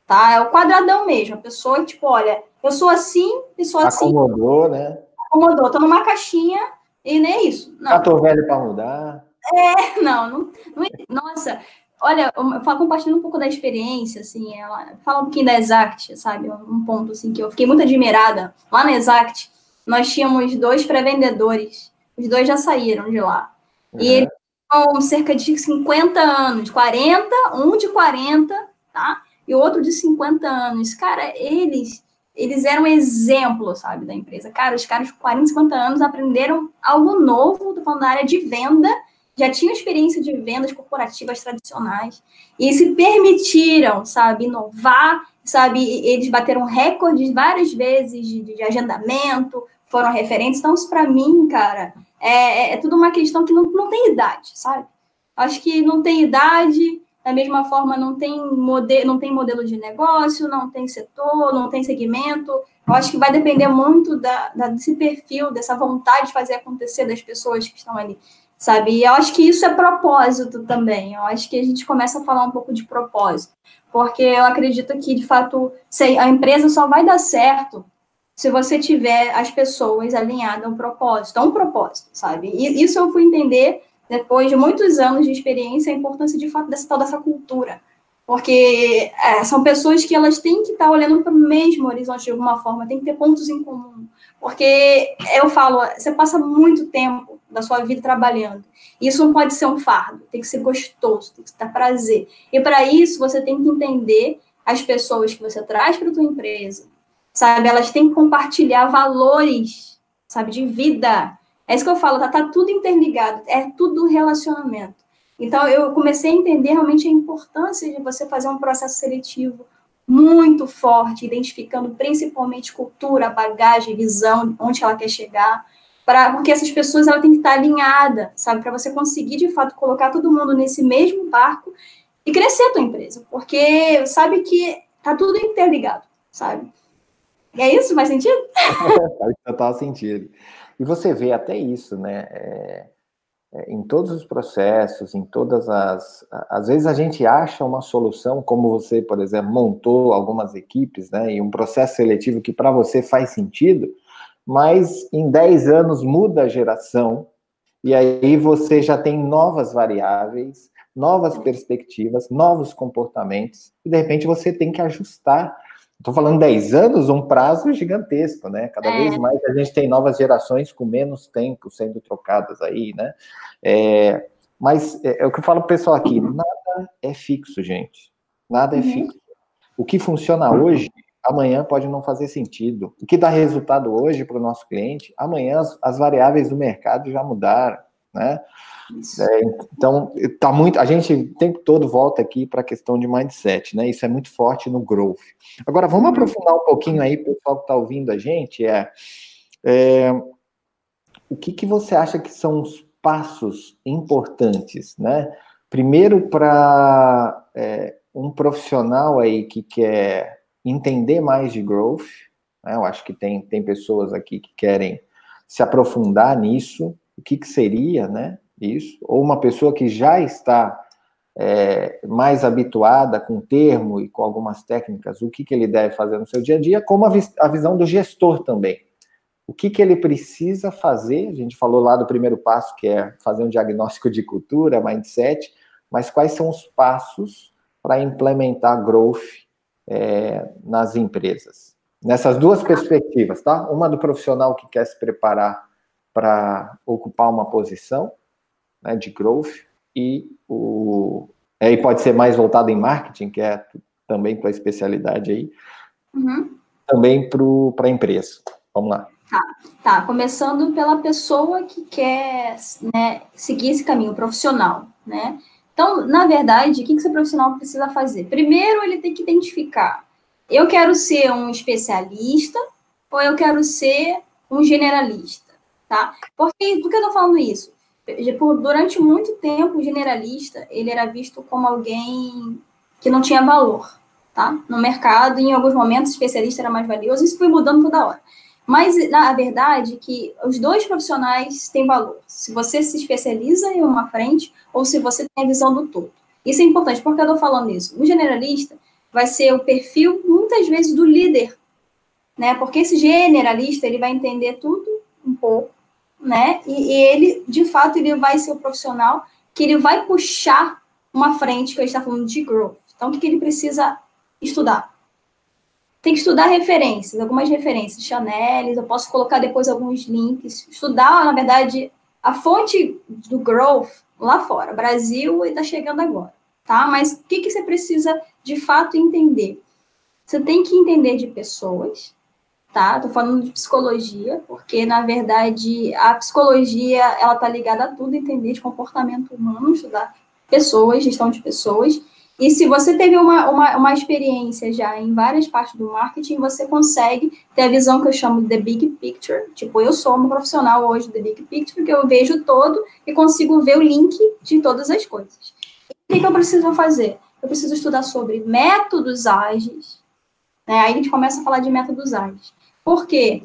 tá? É o quadradão mesmo. A pessoa, tipo, olha, eu sou assim, eu sou assim. Acomodou, né? Acomodou, tô numa caixinha e nem é isso. Não. Já tô velho para mudar. É, não, não, não, nossa, olha, eu falo, compartilhando um pouco da experiência, assim, ela fala um pouquinho da Exact, sabe, um ponto, assim, que eu fiquei muito admirada. Lá na Exact, nós tínhamos dois pré-vendedores, os dois já saíram de lá, uhum. e eles com cerca de 50 anos, 40, um de 40, tá, e outro de 50 anos. Cara, eles, eles eram exemplo, sabe, da empresa. Cara, os caras com 40, 50 anos aprenderam algo novo, tô falando da área de venda, já tinham experiência de vendas corporativas tradicionais. E se permitiram, sabe, inovar, sabe, eles bateram recordes várias vezes de, de agendamento, foram referentes. Então, isso para mim, cara, é, é, é, tudo uma questão que não, não tem idade, sabe? Acho que não tem idade, da mesma forma não tem, modelo, não tem modelo de negócio, não tem setor, não tem segmento. Eu acho que vai depender muito da, da, desse perfil, dessa vontade de fazer acontecer das pessoas que estão ali sabe? E eu acho que isso é propósito também. Eu acho que a gente começa a falar um pouco de propósito, porque eu acredito que, de fato, a empresa só vai dar certo se você tiver as pessoas alinhadas ao propósito, a um propósito, sabe? E isso eu fui entender depois de muitos anos de experiência a importância de fato dessa dessa cultura, porque é, são pessoas que elas têm que estar olhando para o mesmo horizonte de alguma forma, tem que ter pontos em comum, porque eu falo, você passa muito tempo da sua vida trabalhando. Isso não pode ser um fardo, tem que ser gostoso, tem que dar prazer. E para isso você tem que entender as pessoas que você traz para a tua empresa, sabe? Elas têm que compartilhar valores, sabe, de vida. É isso que eu falo, tá, tá tudo interligado, é tudo relacionamento. Então eu comecei a entender realmente a importância de você fazer um processo seletivo muito forte, identificando principalmente cultura, bagagem, visão, onde ela quer chegar, para porque essas pessoas ela tem que estar alinhada, sabe, para você conseguir de fato colocar todo mundo nesse mesmo barco e crescer a tua empresa, porque sabe que tá tudo interligado, sabe? E é isso? Faz sentido? Total sentido. E você vê até isso, né? É, é, em todos os processos, em todas as. Às vezes a gente acha uma solução, como você, por exemplo, montou algumas equipes, né? E um processo seletivo que para você faz sentido, mas em 10 anos muda a geração, e aí você já tem novas variáveis, novas perspectivas, novos comportamentos, e de repente você tem que ajustar. estou falando 10 anos, um prazo gigantesco, né? Cada é. vez mais a gente tem novas gerações com menos tempo sendo trocadas aí, né? É, mas é, é, o que eu falo para o pessoal aqui, nada é fixo, gente. Nada é uhum. fixo. O que funciona hoje, amanhã pode não fazer sentido. O que dá resultado hoje para o nosso cliente, amanhã as, as, variáveis do mercado já mudaram, né? É, então, tá muito. A gente o tempo todo volta aqui para a questão de mindset, né? Isso é muito forte no growth. Agora, vamos uhum. aprofundar um pouquinho aí, pessoal que está ouvindo a gente, é, é o que, que você acha que são os passos importantes, né? Primeiro, para é, um profissional aí que quer entender mais de growth, né? eu acho que tem, tem pessoas aqui que querem se aprofundar nisso, o que, que seria, né? Isso, ou uma pessoa que já está é, mais habituada com termo e com algumas técnicas, o que, que ele deve fazer no seu dia a dia, como a, a visão do gestor também o que, que ele precisa fazer. A gente falou lá do primeiro passo, que é fazer um diagnóstico de cultura, mindset, mas quais são os passos para implementar growth é, nas empresas? Nessas duas perspectivas, tá? Uma do profissional que quer se preparar para ocupar uma posição né, de growth e o aí pode ser mais voltado em marketing, que é também tua especialidade aí, uhum. também para a empresa. Vamos lá. Tá, tá. Começando pela pessoa que quer né, seguir esse caminho profissional, né? Então, na verdade, o que esse profissional precisa fazer? Primeiro, ele tem que identificar: eu quero ser um especialista ou eu quero ser um generalista, tá? Por que, por que eu tô falando isso? Durante muito tempo, o generalista ele era visto como alguém que não tinha valor, tá? No mercado, em alguns momentos, especialista era mais valioso. Isso foi mudando toda hora. Mas, na verdade, que os dois profissionais têm valor. Se você se especializa em uma frente ou se você tem a visão do todo. Isso é importante. Por que eu estou falando isso? O generalista vai ser o perfil, muitas vezes, do líder. Né? Porque esse generalista, ele vai entender tudo um pouco, né? E, e ele, de fato, ele vai ser o profissional que ele vai puxar uma frente que eu está falando de growth. Então, o que, que ele precisa estudar? Tem que estudar referências, algumas referências, Chanel, eu posso colocar depois alguns links, estudar, na verdade, a fonte do growth lá fora, Brasil e está chegando agora, tá? Mas o que, que você precisa de fato entender? Você tem que entender de pessoas, tá? Tô falando de psicologia, porque na verdade a psicologia ela tá ligada a tudo, entender de comportamento humano, estudar pessoas, gestão de pessoas. E se você teve uma, uma, uma experiência já em várias partes do marketing, você consegue ter a visão que eu chamo de big picture. Tipo, eu sou uma profissional hoje do big picture, que eu vejo todo e consigo ver o link de todas as coisas. O que, que eu preciso fazer? Eu preciso estudar sobre métodos ágeis. Né? Aí a gente começa a falar de métodos ágeis. Por quê?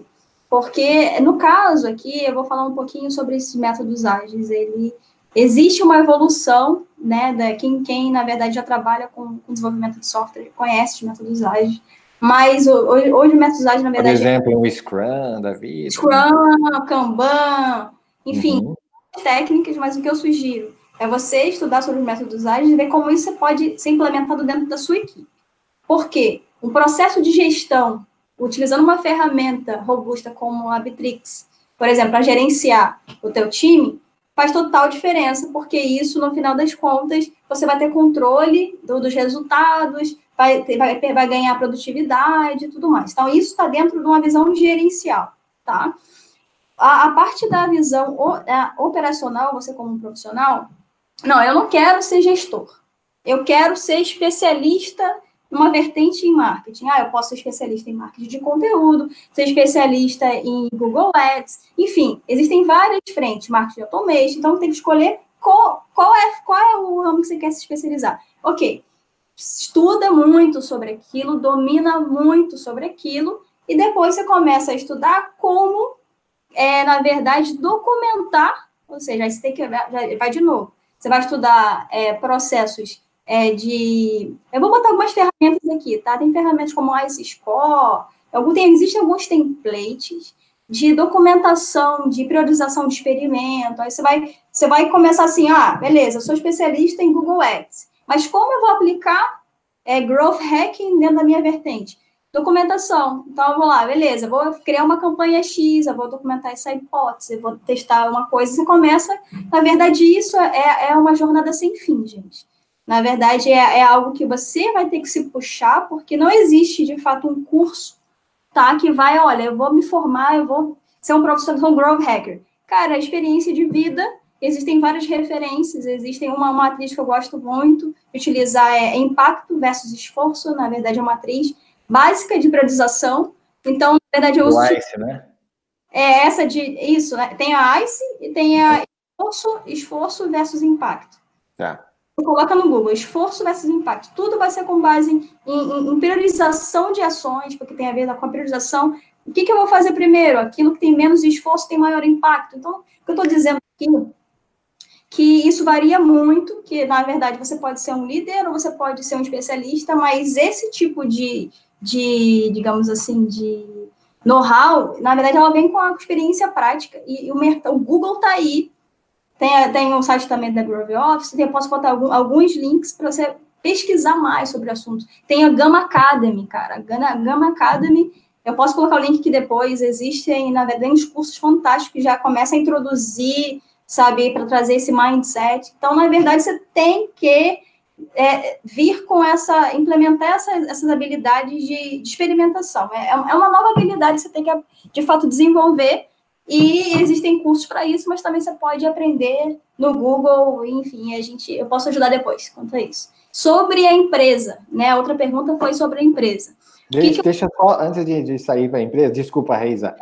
Porque, no caso aqui, eu vou falar um pouquinho sobre esses métodos ágeis. Ele Existe uma evolução, né, da, quem, quem na verdade já trabalha com, com desenvolvimento de software conhece os métodos ágeis, mas hoje, hoje métodos ágeis, na verdade... Por exemplo, o Scrum da vida. Scrum, Kanban, enfim, uhum. técnicas, mas o que eu sugiro é você estudar sobre os métodos ágeis e ver como isso pode ser implementado dentro da sua equipe. Por quê? Um processo de gestão, utilizando uma ferramenta robusta como a Bitrix, por exemplo, para gerenciar o teu time, faz total diferença, porque isso, no final das contas, você vai ter controle do, dos resultados, vai, vai, vai ganhar produtividade e tudo mais. Então, isso está dentro de uma visão gerencial, tá? A, a parte da visão o, a, operacional, você como profissional, não, eu não quero ser gestor. Eu quero ser especialista uma vertente em marketing. Ah, eu posso ser especialista em marketing de conteúdo, ser especialista em Google Ads, enfim, existem várias frentes, marketing automation, então tem que escolher qual, qual, é, qual é o ramo que você quer se especializar. Ok, estuda muito sobre aquilo, domina muito sobre aquilo, e depois você começa a estudar como, é, na verdade, documentar, ou seja, aí você tem que, vai de novo, você vai estudar é, processos é, de. Eu vou botar algumas ferramentas aqui, tá? Tem ferramentas como Ice Score, algum, tem, existem alguns templates de documentação, de priorização de experimento. Aí você vai, você vai começar assim: ah, beleza, eu sou especialista em Google Ads, mas como eu vou aplicar é, growth hacking dentro da minha vertente? documentação. Então, vou lá, beleza, vou criar uma campanha X, eu vou documentar essa hipótese, vou testar uma coisa. Você começa, na verdade, isso é, é uma jornada sem fim, gente. Na verdade, é, é algo que você vai ter que se puxar, porque não existe, de fato, um curso, tá? Que vai, olha, eu vou me formar, eu vou ser um profissional, um growth hacker. Cara, a experiência de vida Existem várias referências, existem uma matriz que eu gosto muito de utilizar, é impacto versus esforço, na verdade é uma matriz básica de priorização, então, na verdade, eu uso... ICE, né? É essa de, isso, né? tem a ICE e tem a esforço, esforço versus impacto. Tá. Coloca no Google, esforço versus impacto. Tudo vai ser com base em, em, em priorização de ações, porque tem a ver com a priorização. O que, que eu vou fazer primeiro? Aquilo que tem menos esforço tem maior impacto. Então, o que eu estou dizendo aqui que isso varia muito, que na verdade você pode ser um líder ou você pode ser um especialista, mas esse tipo de, de digamos assim, de know-how, na verdade ela vem com a experiência prática, e, e o, o Google está aí, tem, tem um site também da Grove Office, eu posso botar algum, alguns links para você pesquisar mais sobre o assunto. Tem a Gama Academy, cara, a Gama Academy, eu posso colocar o link aqui depois, existem, na verdade, uns cursos fantásticos que já começam a introduzir sabe, para trazer esse mindset. Então, na verdade, você tem que é, vir com essa, implementar essa, essas habilidades de, de experimentação. É, é, uma nova habilidade que você tem que, de fato, desenvolver, e existem cursos para isso, mas também você pode aprender no Google, enfim, a gente, eu posso ajudar depois quanto a isso. Sobre a empresa, né? A outra pergunta foi sobre a empresa. Deixa, que deixa só, antes de, de sair para a empresa, desculpa, Reisa,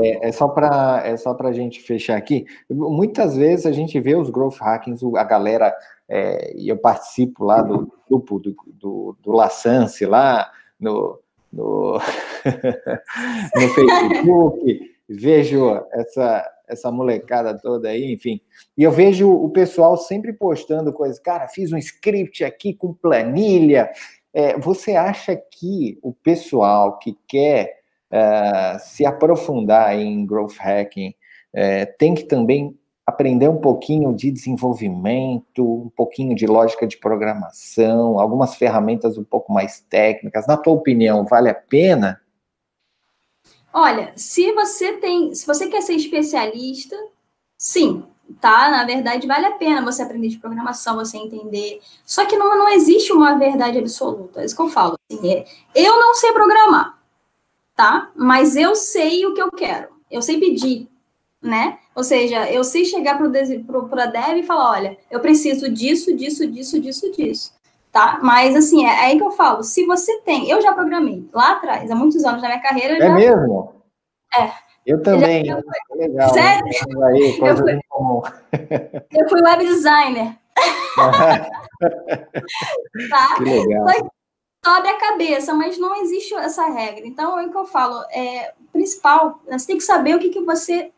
é, é, só para é só a gente fechar aqui. Muitas vezes a gente vê os growth hackings, a galera, é, e eu participo lá do grupo do, do, do Lassance, lá no, no, no Facebook, vejo essa, essa molecada toda aí, enfim. E eu vejo o pessoal sempre postando coisas, cara, fiz um script aqui com planilha, é, você acha que o pessoal que quer uh, se aprofundar em growth hacking uh, tem que também aprender um pouquinho de desenvolvimento, um pouquinho de lógica de programação, algumas ferramentas um pouco mais técnicas? Na tua opinião, vale a pena? Olha, se você tem, se você quer ser especialista, sim, tá? Na verdade, vale a pena você aprender de programação, você entender. Só que não, não existe uma verdade absoluta. É isso que eu falo. Assim, é, eu não sei programar, tá? Mas eu sei o que eu quero. Eu sei pedir, né? Ou seja, eu sei chegar para a dev e falar, olha, eu preciso disso, disso, disso, disso, disso. Tá? Mas, assim, é, é aí que eu falo. Se você tem... Eu já programei lá atrás, há muitos anos na minha carreira. É já... mesmo? É. Eu também. Já... Legal. Sério? Aí, eu, fui... eu fui web designer. tá? Que legal. Sobe a cabeça, mas não existe essa regra. Então, é o que eu falo. É, principal, você tem que saber o que, que você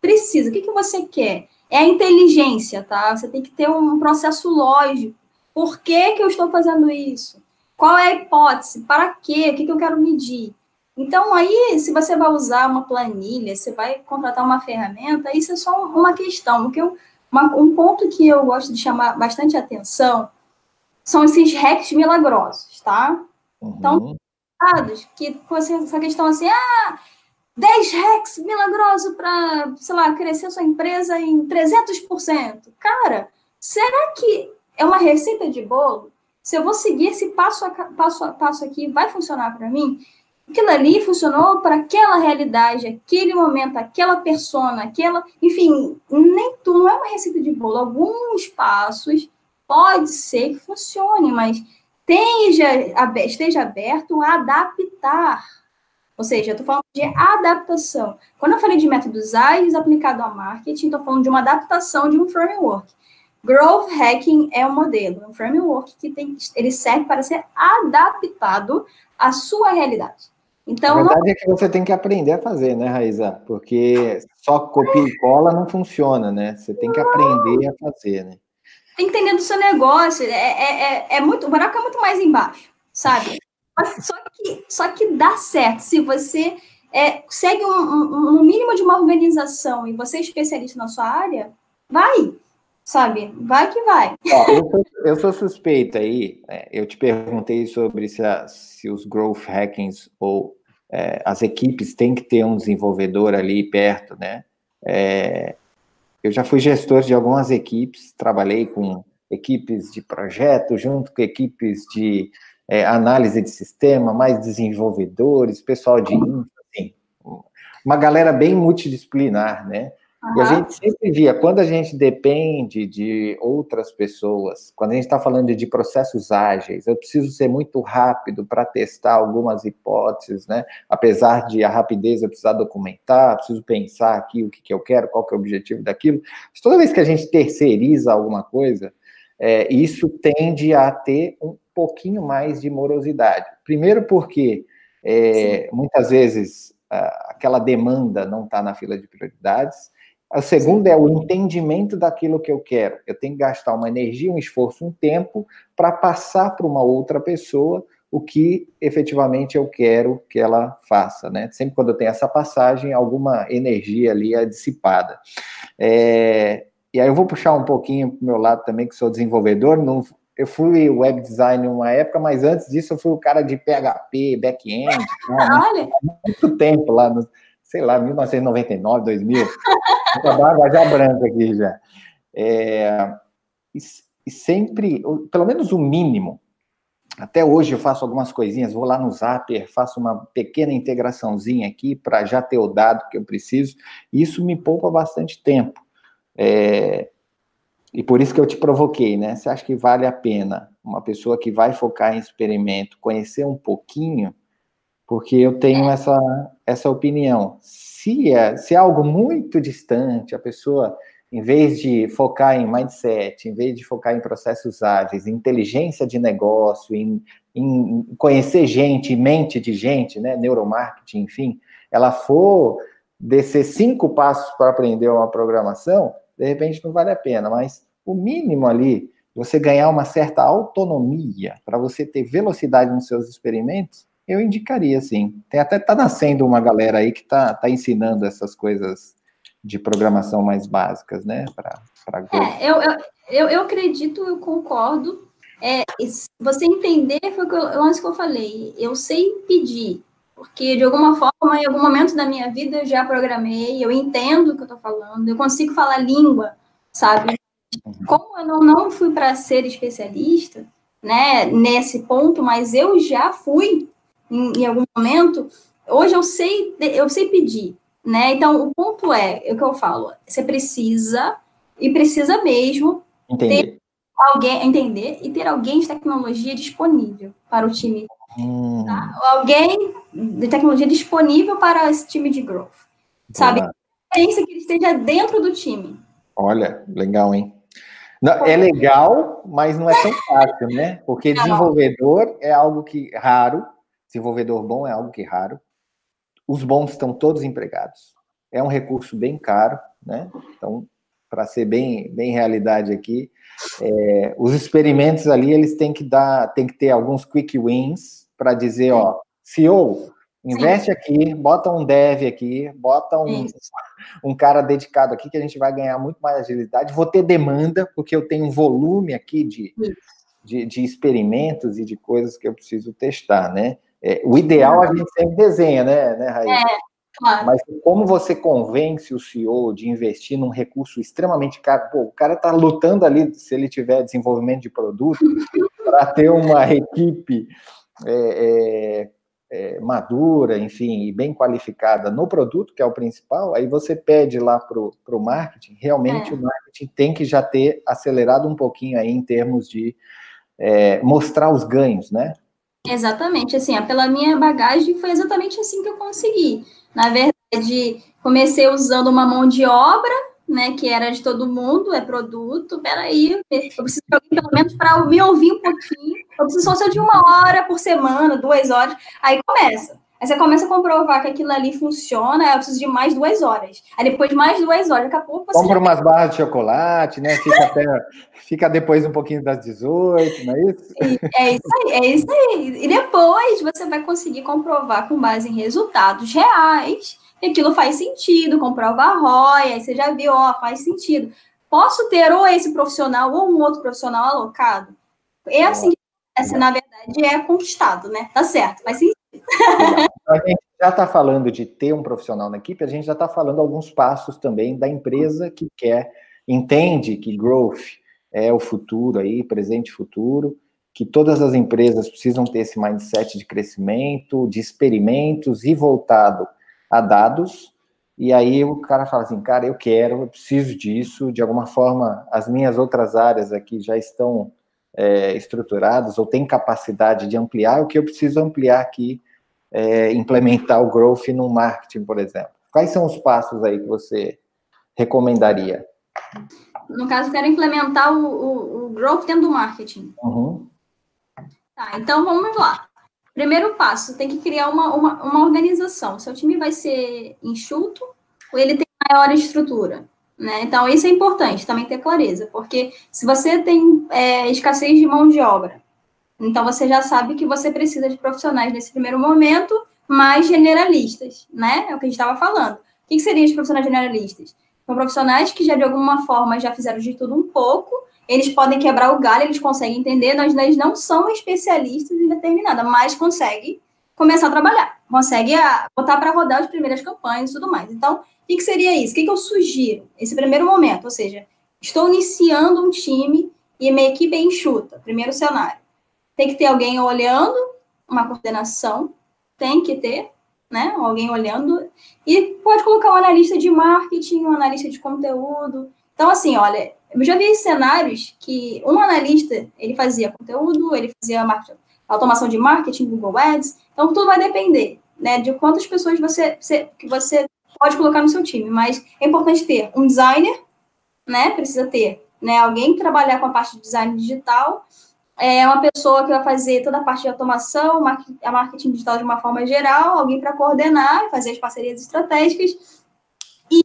precisa, o que, que você quer. É a inteligência, tá? Você tem que ter um processo lógico. Por que, que eu estou fazendo isso? Qual é a hipótese? Para quê? O que, que eu quero medir? Então, aí, se você vai usar uma planilha, você vai contratar uma ferramenta, isso é só uma questão. Porque uma, um ponto que eu gosto de chamar bastante atenção são esses hacks milagrosos, tá? Uhum. Então, dados que com essa questão assim, ah, 10 hacks milagrosos para, sei lá, crescer sua empresa em 300%. Cara, será que é uma receita de bolo? Se eu vou seguir esse passo a passo, a passo aqui, vai funcionar para mim? aquilo ali funcionou para aquela realidade, aquele momento, aquela persona, aquela. Enfim, nem tudo, não é uma receita de bolo. Alguns passos pode ser que funcione, mas esteja, esteja aberto a adaptar. Ou seja, eu estou falando de adaptação. Quando eu falei de métodos ágeis aplicado ao marketing, estou falando de uma adaptação de um framework. Growth Hacking é um modelo, um framework que tem, ele serve para ser adaptado à sua realidade. Então, a verdade não... é que você tem que aprender a fazer, né, Raíza? Porque só copia e cola não funciona, né? Você tem que aprender a fazer, né? Tem que entender do seu negócio. É, é, é, é muito, o buraco é muito mais embaixo, sabe? Só que, só que dá certo. Se você é, segue um, um, um, mínimo de uma organização e você é especialista na sua área, vai. Sabe? Vai que vai. Eu, sou, eu, sou, suspeita aí, né? eu te perguntei sobre se, a, se os growth hackings ou é, as equipes têm que ter um desenvolvedor ali perto, né? É, eu já fui gestor de algumas equipes, trabalhei com equipes de projeto, junto com equipes de é, análise de sistema, mais desenvolvedores, pessoal de infra, assim, uma galera bem multidisciplinar, né? Uhum. E a gente sempre via, quando a gente depende de outras pessoas, quando a gente está falando de processos ágeis, eu preciso ser muito rápido para testar algumas hipóteses, né? Apesar de a rapidez eu precisar documentar, preciso pensar aqui o que, que eu quero, qual que é o objetivo daquilo. Mas toda vez que a gente terceiriza alguma coisa, é, isso tende a ter um pouquinho mais de morosidade. Primeiro porque é, muitas vezes aquela demanda não está na fila de prioridades. A segunda é o entendimento daquilo que eu quero. Eu tenho que gastar uma energia, um esforço, um tempo para passar para uma outra pessoa o que efetivamente eu quero que ela faça, né? Sempre quando eu tenho essa passagem, alguma energia ali é dissipada. É, e aí eu vou puxar um pouquinho para o meu lado também, que sou desenvolvedor. Não, eu fui web design uma época, mas antes disso eu fui o cara de PHP, back-end, muito tempo lá no sei lá, 1999, 2000, a já branca aqui já. É, e, e, sempre, pelo menos o mínimo, até hoje eu faço algumas coisinhas, vou lá no Zapier, faço uma pequena integraçãozinha aqui para já ter o dado que eu preciso, e isso me poupa bastante tempo. É, e por isso que eu te provoquei, né? Você acha que vale a pena uma pessoa que vai focar em experimento conhecer um pouquinho porque eu tenho essa, essa opinião. Se é, se é algo muito distante, a pessoa, em vez de focar em mindset, em vez de focar em processos ágeis, em inteligência de negócio, em, em conhecer gente, mente de gente, né, neuromarketing, enfim, ela for descer cinco passos para aprender uma programação, de repente não vale a pena, mas o mínimo ali, você ganhar uma certa autonomia para você ter velocidade nos seus experimentos, eu indicaria, sim. Tem até tá nascendo uma galera aí que tá, tá ensinando essas coisas de programação mais básicas, né? Para é, eu, eu, eu acredito, eu concordo. É, você entender foi o que eu, antes que eu falei. Eu sei pedir, porque de alguma forma, em algum momento da minha vida, eu já programei, eu entendo o que eu estou falando, eu consigo falar língua, sabe? Uhum. Como eu não, não fui para ser especialista, né, nesse ponto, mas eu já fui em, em algum momento, hoje eu sei, eu sei pedir, né? Então, o ponto é, é o que eu falo, você precisa, e precisa mesmo, entender. ter alguém, entender, e ter alguém de tecnologia disponível para o time. Hum. Tá? Alguém de tecnologia disponível para esse time de growth. Sabe? Pensa que ele esteja dentro do time. Olha, legal, hein? Não, é legal, mas não é tão fácil, né? Porque desenvolvedor é algo que raro, Desenvolvedor bom é algo que é raro. Os bons estão todos empregados. É um recurso bem caro, né? Então, para ser bem, bem realidade aqui, é, os experimentos ali eles têm que dar, tem que ter alguns quick wins para dizer, ó, CEO, investe Sim. aqui, bota um dev aqui, bota um, um cara dedicado aqui que a gente vai ganhar muito mais agilidade. Vou ter demanda, porque eu tenho um volume aqui de, de, de experimentos e de coisas que eu preciso testar, né? É, o ideal a gente sempre desenha, né, né Raíssa? É, claro. Mas como você convence o CEO de investir num recurso extremamente caro? Pô, o cara está lutando ali, se ele tiver desenvolvimento de produto, para ter uma equipe é, é, é, madura, enfim, e bem qualificada no produto, que é o principal, aí você pede lá para o marketing, realmente é. o marketing tem que já ter acelerado um pouquinho aí em termos de é, mostrar os ganhos, né? Exatamente, assim, pela minha bagagem foi exatamente assim que eu consegui. Na verdade, comecei usando uma mão de obra, né, que era de todo mundo, é produto, peraí, eu preciso de alguém pelo menos para me ouvir um pouquinho, eu preciso só de uma hora por semana, duas horas, aí começa. Aí você começa a comprovar que aquilo ali funciona, eu preciso de mais duas horas. Aí depois de mais duas horas, daqui a pouco você. Compra já... umas barras de chocolate, né? Fica, até, fica depois um pouquinho das 18, não é isso? É isso aí, é isso aí. E depois você vai conseguir comprovar com base em resultados reais que aquilo faz sentido, comprova a ROI, aí você já viu, ó, faz sentido. posso ter ou esse profissional ou um outro profissional alocado? É assim que essa, na verdade, é conquistado, né? Tá certo, faz sentido. A gente já está falando de ter um profissional na equipe, a gente já está falando alguns passos também da empresa que quer, entende que growth é o futuro aí, presente e futuro, que todas as empresas precisam ter esse mindset de crescimento, de experimentos e voltado a dados. E aí o cara fala assim, cara, eu quero, eu preciso disso, de alguma forma as minhas outras áreas aqui já estão é, estruturadas ou têm capacidade de ampliar, o que eu preciso ampliar aqui, é, implementar o growth no marketing, por exemplo. Quais são os passos aí que você recomendaria? No caso, quero implementar o, o, o growth dentro do marketing. Uhum. Tá, então vamos lá. Primeiro passo, tem que criar uma, uma, uma organização. Seu time vai ser enxuto ou ele tem maior estrutura? Né? Então, isso é importante também ter clareza, porque se você tem é, escassez de mão de obra, então você já sabe que você precisa de profissionais nesse primeiro momento mais generalistas, né? É o que a gente estava falando. O que, que seriam os profissionais generalistas? São profissionais que já de alguma forma já fizeram de tudo um pouco, eles podem quebrar o galho, eles conseguem entender, nós, nós não somos especialistas em determinada, mas conseguem começar a trabalhar, consegue a, botar para rodar as primeiras campanhas e tudo mais. Então, que, que seria isso? O que, eu sugiro? Esse primeiro momento, ou seja, estou iniciando um time e minha equipe é enxuta, primeiro cenário. Tem que ter alguém olhando, uma coordenação, tem que ter, né? Alguém olhando. E pode colocar um analista de marketing, um analista de conteúdo. Então, assim, olha, eu já vi cenários que um analista, ele fazia conteúdo, ele fazia automação de marketing, Google Ads. Então, tudo vai depender, né? De quantas pessoas você, você que você pode colocar no seu time, mas é importante ter um designer, né? Precisa ter, né? Alguém que trabalhar com a parte de design digital, é uma pessoa que vai fazer toda a parte de automação, a marketing digital de uma forma geral, alguém para coordenar, fazer as parcerias estratégicas e,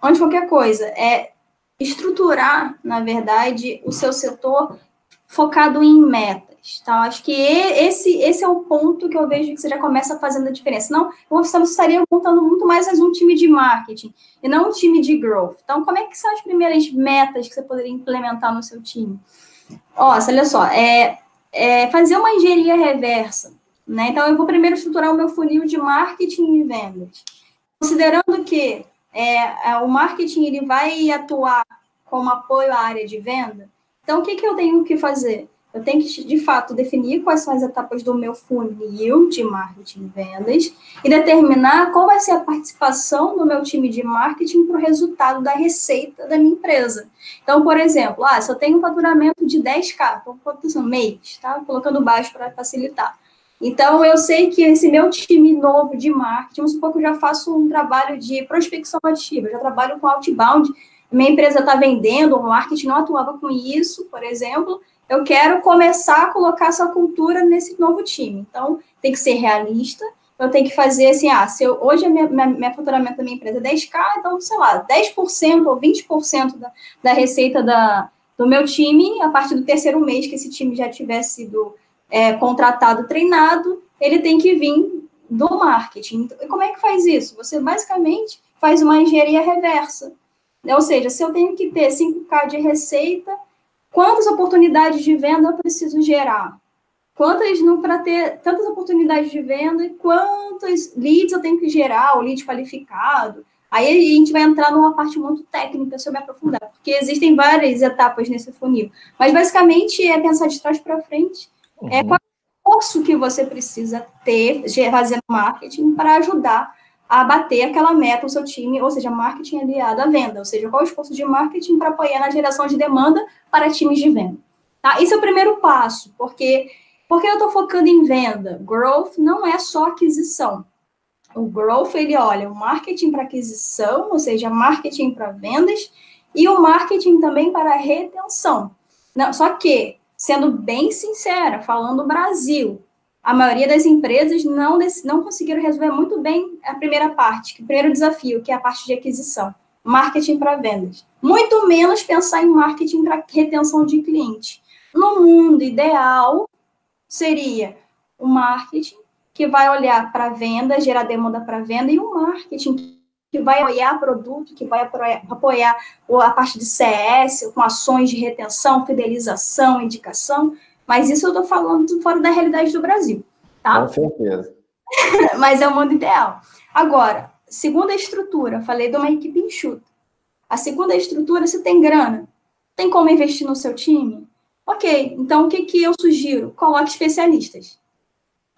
antes de qualquer coisa, é estruturar, na verdade, o seu setor focado em meta. Então, acho que esse, esse é o ponto que eu vejo que você já começa fazendo a diferença. Não, você estaria montando muito mais um time de marketing e não um time de growth. Então, como é que são as primeiras metas que você poderia implementar no seu time? Ó, olha só, é, é fazer uma engenharia reversa. Né? Então, eu vou primeiro estruturar o meu funil de marketing e vendas. Considerando que é, é o marketing ele vai atuar como apoio à área de venda, então, o que, que eu tenho que fazer? Eu tenho que, de fato, definir quais são as etapas do meu funil de marketing vendas e determinar qual vai ser a participação do meu time de marketing para o resultado da receita da minha empresa. Então, por exemplo, ah, se eu tenho um faturamento de 10K, estou colocando mês, tá? Colocando baixo para facilitar. Então, eu sei que esse meu time novo de marketing, vamos supor que eu já faço um trabalho de prospecção ativa, já trabalho com outbound, minha empresa está vendendo, o marketing não atuava com isso, por exemplo, eu quero começar a colocar essa cultura nesse novo time. Então, tem que ser realista. Eu tenho que fazer assim, ah, se eu, hoje a minha, minha, minha faturamento da minha empresa é 10K, então, sei lá, 10% ou 20% da, da receita da, do meu time, a partir do terceiro mês que esse time já tiver sido é, contratado, treinado, ele tem que vir do marketing. E como é que faz isso? Você basicamente faz uma engenharia reversa. Ou seja, se eu tenho que ter 5K de receita, Quantas oportunidades de venda eu preciso gerar? Quantas não para ter tantas oportunidades de venda e quantos leads eu tenho que gerar, o lead qualificado? Aí a gente vai entrar numa parte muito técnica se eu me aprofundar, porque existem várias etapas nesse funil. Mas basicamente é pensar de trás para frente. É uhum. É qual é o esforço que você precisa ter fazendo marketing para ajudar a bater aquela meta o seu time, ou seja, marketing aliado à venda, ou seja, qual é o esforço de marketing para apoiar na geração de demanda para times de venda. Tá? Esse é o primeiro passo, porque porque eu estou focando em venda. Growth não é só aquisição. O growth ele olha o marketing para aquisição, ou seja, marketing para vendas e o marketing também para retenção. Não, só que, sendo bem sincera, falando Brasil, a maioria das empresas não, não conseguiram resolver muito bem a primeira parte, o primeiro desafio, que é a parte de aquisição, marketing para vendas. Muito menos pensar em marketing para retenção de cliente. No mundo ideal, seria o marketing que vai olhar para venda, gerar demanda para venda, e o marketing que vai apoiar produto, que vai apoiar a parte de CS, com ações de retenção, fidelização, indicação, mas isso eu estou falando fora da realidade do Brasil, tá? Com certeza. mas é o mundo ideal. Agora, segunda estrutura, falei de uma equipe enxuta. A segunda estrutura, você tem grana, tem como investir no seu time? Ok, então o que, que eu sugiro? Coloque especialistas.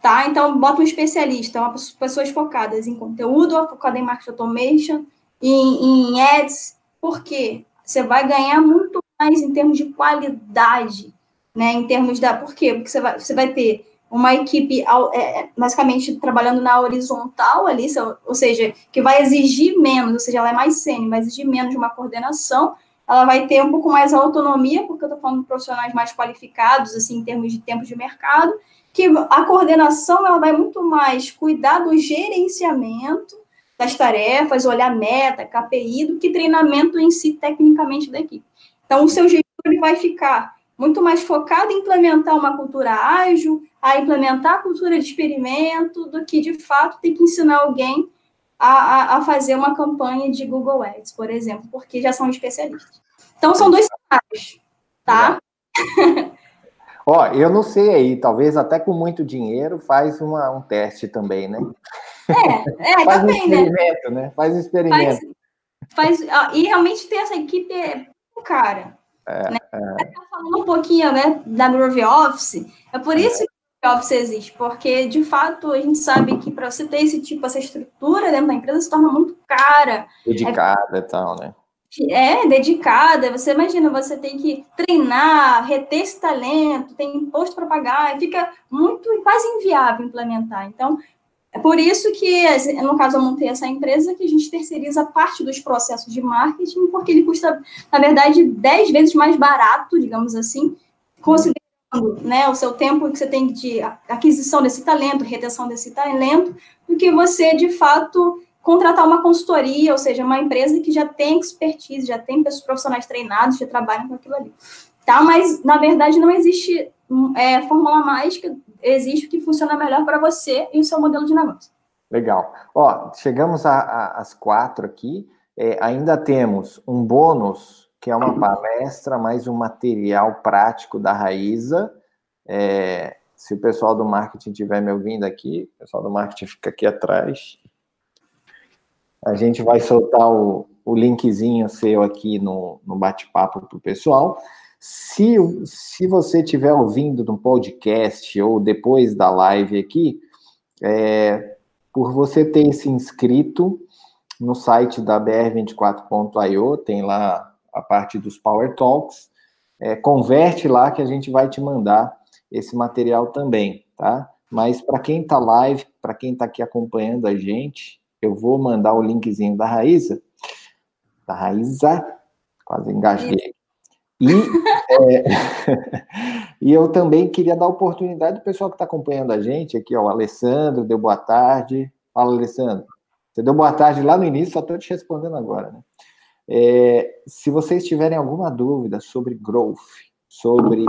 Tá? Então, bota um especialista, uma, pessoas focadas em conteúdo, focadas em marketing automation, em, em ads, porque você vai ganhar muito mais em termos de qualidade, né? Em termos da. Por quê? Porque você vai, você vai ter uma equipe é, é, basicamente trabalhando na horizontal ali, ou seja, que vai exigir menos, ou seja, ela é mais sênior, vai exigir menos de uma coordenação, ela vai ter um pouco mais autonomia, porque eu estou falando de profissionais mais qualificados, assim, em termos de tempo de mercado, que a coordenação ela vai muito mais cuidar do gerenciamento das tarefas, olhar meta, KPI, do que treinamento em si, tecnicamente, da equipe. Então, o seu gestor ele vai ficar muito mais focado em implementar uma cultura ágil, a implementar a cultura de experimento, do que, de fato, ter que ensinar alguém a, a, a fazer uma campanha de Google Ads, por exemplo, porque já são especialistas. Então, são dois cenários, tá? Ó, eu não sei aí, talvez até com muito dinheiro faz uma, um teste também, né? É, é faz também, um né? experimento, né? né? Faz um experimento. Faz, faz, e realmente ter essa equipe é cara. É, né? é. Tá falando um pouquinho né, da Grove Office, é por isso é. que o Office existe, porque de fato a gente sabe que para você ter esse tipo, essa estrutura dentro da empresa se torna muito cara. Dedicada é, e tal, né? é dedicada, você imagina, você tem que treinar, reter esse talento, tem imposto para pagar, fica muito quase inviável implementar. Então, é por isso que, no caso, eu montei essa empresa que a gente terceiriza parte dos processos de marketing, porque ele custa, na verdade, 10 vezes mais barato, digamos assim, considerando né, o seu tempo que você tem de aquisição desse talento, retenção desse talento, do que você, de fato, contratar uma consultoria, ou seja, uma empresa que já tem expertise, já tem pessoas profissionais treinados, que trabalham com aquilo ali. Tá? Mas, na verdade, não existe é, fórmula mágica, existe o que funciona melhor para você e o seu modelo de negócio. Legal. Ó, chegamos às quatro aqui. É, ainda temos um bônus, que é uma palestra, mais um material prático da Raíza. É, se o pessoal do marketing estiver me ouvindo aqui, o pessoal do marketing fica aqui atrás. A gente vai soltar o, o linkzinho seu aqui no, no bate-papo para o pessoal. Se, se você estiver ouvindo no podcast ou depois da live aqui, é, por você ter se inscrito no site da BR24.io, tem lá a parte dos Power Talks, é, converte lá que a gente vai te mandar esse material também, tá? Mas para quem está live, para quem está aqui acompanhando a gente, eu vou mandar o linkzinho da Raíza, da Raíza, quase engasguei. E, é, e eu também queria dar oportunidade do pessoal que está acompanhando a gente aqui, ó, o Alessandro, deu boa tarde. Fala, Alessandro. Você deu boa tarde lá no início, só estou te respondendo agora, né? É, se vocês tiverem alguma dúvida sobre growth, sobre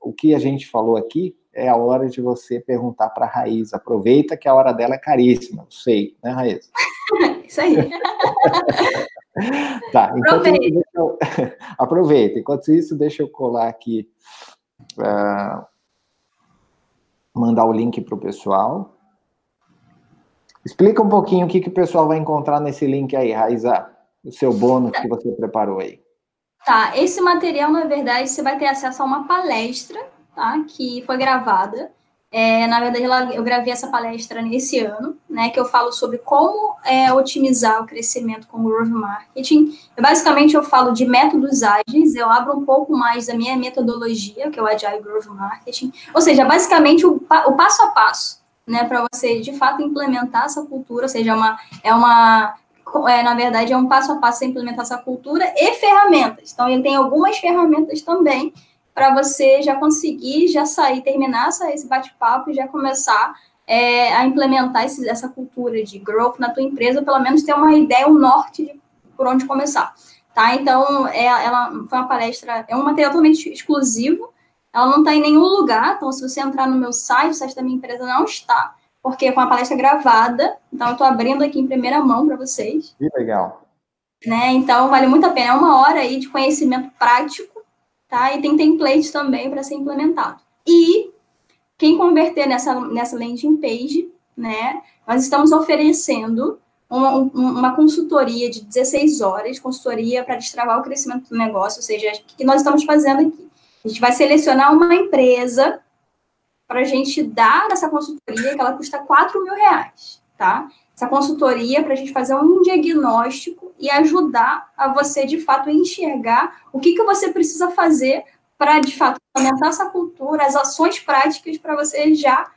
o que a gente falou aqui, é a hora de você perguntar para a Raiz. Aproveita que a hora dela é caríssima, eu sei, né, Raiz? Isso aí. tá, Aproveita. Eu... Aproveita. Enquanto isso, deixa eu colar aqui, uh... mandar o link para o pessoal. Explica um pouquinho o que, que o pessoal vai encontrar nesse link aí, Raiza, o seu bônus que você preparou aí. Tá, esse material, na verdade, você vai ter acesso a uma palestra tá? Que foi gravada. É, na verdade, eu gravei essa palestra nesse ano, né? Que eu falo sobre como é, otimizar o crescimento com o Growth Marketing. Eu, basicamente, eu falo de métodos ágeis, eu abro um pouco mais da minha metodologia, que é o Agile Growth Marketing. Ou seja, basicamente, o, o passo a passo, né? Para você, de fato, implementar essa cultura, ou seja, é uma, é uma é, na verdade, é um passo a passo para implementar essa cultura e ferramentas. Então, ele tem algumas ferramentas também para você já conseguir já sair, terminar esse bate-papo e já começar é, a implementar esse, essa cultura de growth na tua empresa, pelo menos ter uma ideia, um norte de por onde começar, tá? Então, é, ela foi uma palestra, é um material totalmente exclusivo, ela não está em nenhum lugar, então se você entrar no meu site, o site da minha empresa não está, porque com a palestra gravada, então eu estou abrindo aqui em primeira mão para vocês. Que legal. Né? Então, vale muito a pena. É uma hora aí de conhecimento prático, tá? E tem template também para ser implementado. E quem converter nessa, nessa landing page, né? Nós estamos oferecendo uma, uma consultoria de 16 horas, consultoria para destravar o crescimento do negócio, ou seja, o que nós estamos fazendo aqui? A gente vai selecionar uma empresa para a gente dar essa consultoria, que ela custa 4 mil reais, tá? Essa consultoria para a gente fazer um diagnóstico e ajudar a você, de fato, enxergar o que, que você precisa fazer para, de fato, aumentar essa cultura, as ações práticas para você já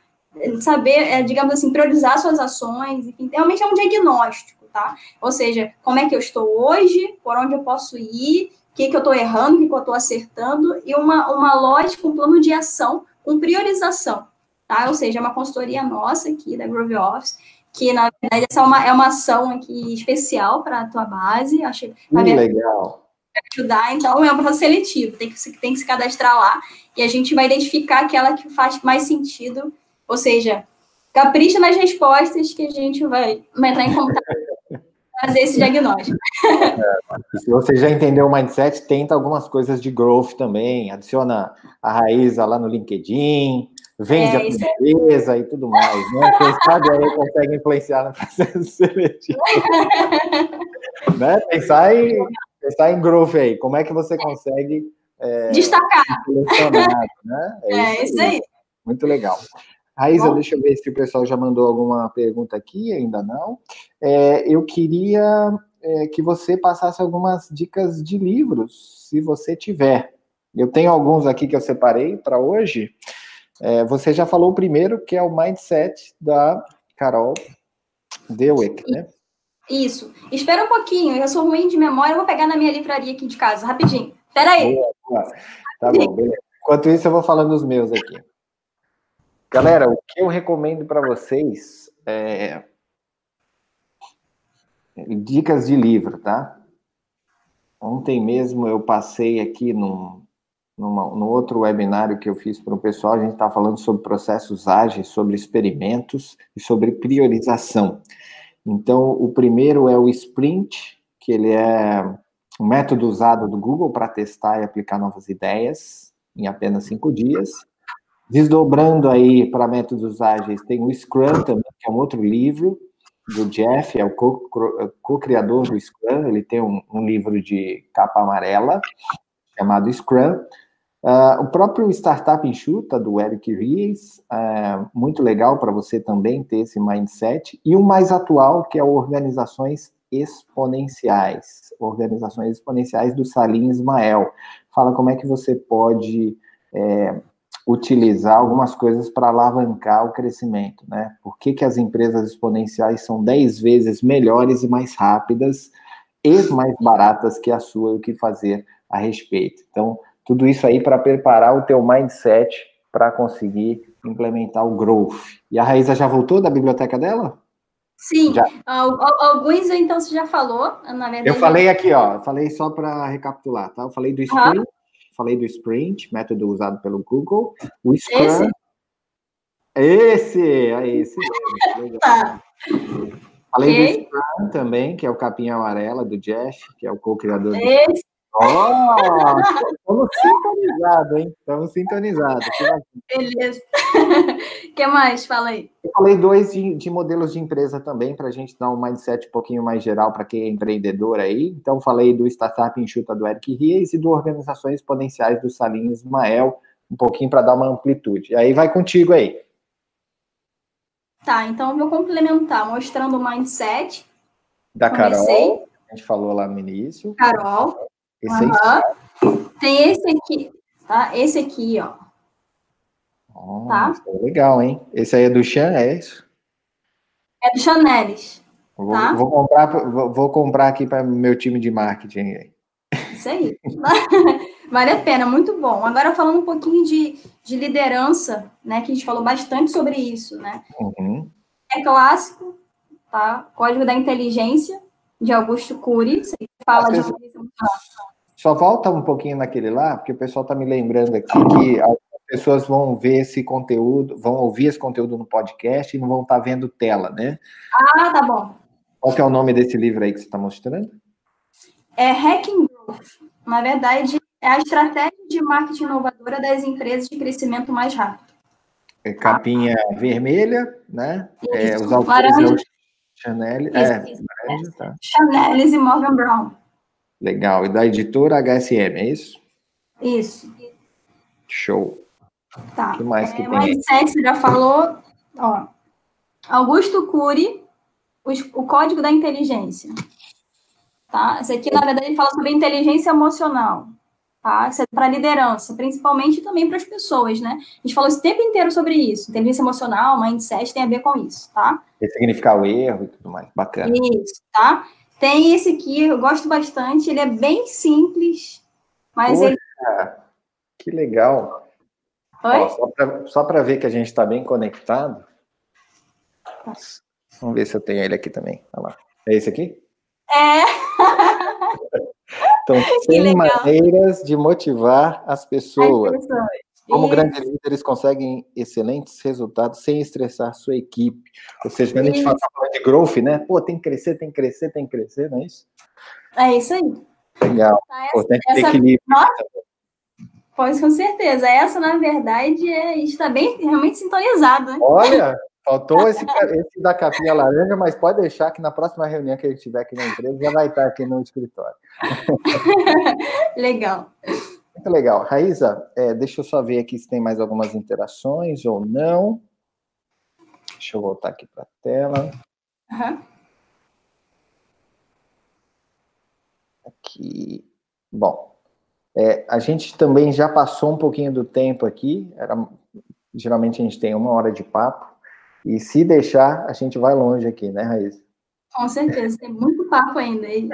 saber, é, digamos assim, priorizar suas ações, enfim, realmente é um diagnóstico, tá? Ou seja, como é que eu estou hoje, por onde eu posso ir, o que, que eu estou errando, o que, que eu estou acertando, e uma, uma lógica, um plano de ação com priorização, tá? Ou seja, é uma consultoria nossa aqui da Grove Office, que na verdade essa é uma, é uma ação aqui especial para a tua base, achei hum, legal. Ajudar, então é um processo seletivo, tem que, tem que se cadastrar lá e a gente vai identificar aquela que faz mais sentido ou seja, capricha nas respostas que a gente vai, vai entrar em contato fazer esse diagnóstico. É, se você já entendeu o mindset, tenta algumas coisas de growth também, adiciona a Raíza lá no LinkedIn, vende é, a empresa e tudo mais, né? Quem sabe aí consegue influenciar no processo seletivo. né? Pensar em, pensar em growth aí, como é que você consegue é, destacar. Né? É, é isso aí. Muito legal. Raíza, Bom. deixa eu ver se o pessoal já mandou alguma pergunta aqui, ainda não. É, eu queria é, que você passasse algumas dicas de livros, se você tiver. Eu tenho alguns aqui que eu separei para hoje. É, você já falou o primeiro, que é o Mindset da Carol Dewick, né? Isso. Espera um pouquinho, eu sou ruim de memória, eu vou pegar na minha livraria aqui de casa, rapidinho. Espera aí. Boa, boa. Tá bom, beleza. Enquanto isso, eu vou falando os meus aqui. Galera, o que eu recomendo para vocês é dicas de livro, tá? Ontem mesmo eu passei aqui num, numa, no outro webinário que eu fiz para o pessoal, a gente está falando sobre processos ágeis, sobre experimentos e sobre priorização. Então, o primeiro é o Sprint, que ele é um método usado do Google para testar e aplicar novas ideias em apenas cinco dias. Desdobrando aí para métodos ágeis, tem o Scrum também, que é um outro livro do Jeff, é o co-criador do Scrum, ele tem um, um, livro de capa amarela, chamado Scrum. Uh, o próprio Startup Enxuta, do Eric Ries, uh, muito legal para você também ter esse mindset. E o mais atual, que é Organizações Exponenciais, Organizações Exponenciais do Salim Ismael. Fala como é que você pode... É, utilizar algumas coisas para alavancar o crescimento, né? Por que, que as empresas exponenciais são 10 vezes melhores e mais rápidas e mais baratas que a sua e o que fazer a respeito. Então, tudo isso aí para preparar o teu mindset para conseguir implementar o growth. E a Raíza já voltou da biblioteca dela? Sim, já. alguns então você já falou, na verdade. Eu falei aqui, ó, falei só para recapitular, tá? Eu falei do Sprint, uhum falei do Sprint, método usado pelo Google. O Scrum. Esse? Esse, é esse. Tá. Falei okay. do Scrum também, que é o capinha amarela do Jeff, que é o co-criador. Esse. Oh, estamos sintonizados, hein? Estamos sintonizados. Beleza. O que mais? Fala aí. Eu falei dois de, de modelos de empresa também, para a gente dar um mindset um pouquinho mais geral para quem é empreendedor aí. Então, falei do Startup Enxuta do Eric Ries e do Organizações Exponenciais do Salim Ismael, um pouquinho para dar uma amplitude. Aí vai contigo aí. Tá, então eu vou complementar, mostrando o mindset. Da Comecei. Carol, a gente falou lá no início. Carol. Uhum. Tem esse aqui, tá? Esse aqui, ó. Oh, tá? É legal, hein? Esse aí é do Chan, é isso? É do Chanelis. Vou, tá? vou comprar, vou, vou comprar aqui para meu time de marketing. Isso aí. vale a pena, muito bom. Agora falando um pouquinho de, de liderança, né? Que a gente falou bastante sobre isso, né? Uhum. É clássico, tá? Código da Inteligência, de Augusto Cury. Você fala de só volta um pouquinho naquele lá, porque o pessoal está me lembrando aqui que pessoas vão ver esse conteúdo, vão ouvir esse conteúdo no podcast e não vão estar tá vendo tela, né? Ah, tá bom. Qual que é o nome desse livro aí que você está mostrando? É Hacking Growth. Na verdade, é a estratégia de marketing inovadora das empresas de crescimento mais rápido. É capinha ah. vermelha, né? É, os autores laranja. Chanel, isso, é, isso, laranja, tá. Chanel e Morgan Brown. Legal. E da editora HSM, é isso? Isso. Show. Tá. O que mais que é, tem? Mindset, você já falou. Ó, Augusto Cury, o código da inteligência. Tá? Esse aqui, na verdade, ele fala sobre inteligência emocional. Tá? Isso é para liderança, principalmente também para as pessoas, né? A gente falou esse tempo inteiro sobre isso. Inteligência emocional, mindset tem a ver com isso, tá? Ressignificar o erro e tudo mais. Bacana. Isso, tá? Tem esse aqui, eu gosto bastante, ele é bem simples, mas Poxa, ele. Que legal. Ó, só para ver que a gente está bem conectado. Vamos ver se eu tenho ele aqui também. Olha lá. É esse aqui? É. Então, 100 maneiras de motivar as pessoas. As pessoas. Como Isso. grandes líderes conseguem excelentes resultados sem estressar sua equipe. Ou seja, quando a gente fala de growth, né? Pô, tem que crescer, tem que crescer, tem que crescer, não é isso? É isso aí. Legal. Essa, que ter equilíbrio. Nossa, pois, com certeza. Essa, na verdade, é, está bem realmente sintonizado. Né? Olha, Faltou esse, esse, da capinha laranja, mas pode deixar que na próxima reunião que a gente tiver aqui na empresa já vai estar aqui no escritório. legal. Muito legal. Raíza, é, deixa eu só ver aqui se tem mais algumas interações ou não. Deixa eu voltar aqui para a tela. Uhum. Aqui. Bom, é, a gente também já passou um pouquinho do tempo aqui. Era, geralmente a gente tem uma hora de papo. E se deixar, a gente vai longe aqui, né, Raíssa? Com certeza, tem muito papo ainda aí.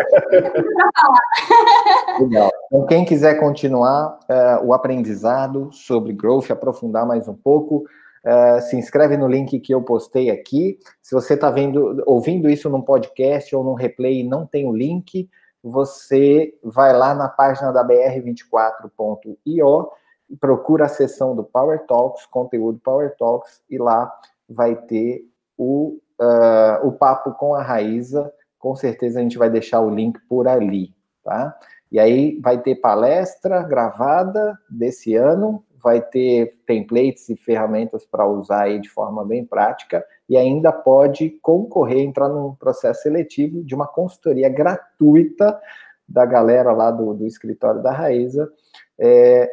Legal. Então, quem quiser continuar uh, o aprendizado sobre growth, aprofundar mais um pouco, uh, se inscreve no link que eu postei aqui. Se você está vendo, ouvindo isso num podcast ou num replay e não tem o link, você vai lá na página da br24.io e procura a seção do Power Talks, conteúdo Power Talks, e lá vai ter o, uh, o papo com a Raíza. Com certeza a gente vai deixar o link por ali, tá? E aí vai ter palestra gravada desse ano, vai ter templates e ferramentas para usar aí de forma bem prática e ainda pode concorrer, entrar num processo seletivo de uma consultoria gratuita da galera lá do, do escritório da Raíza. É,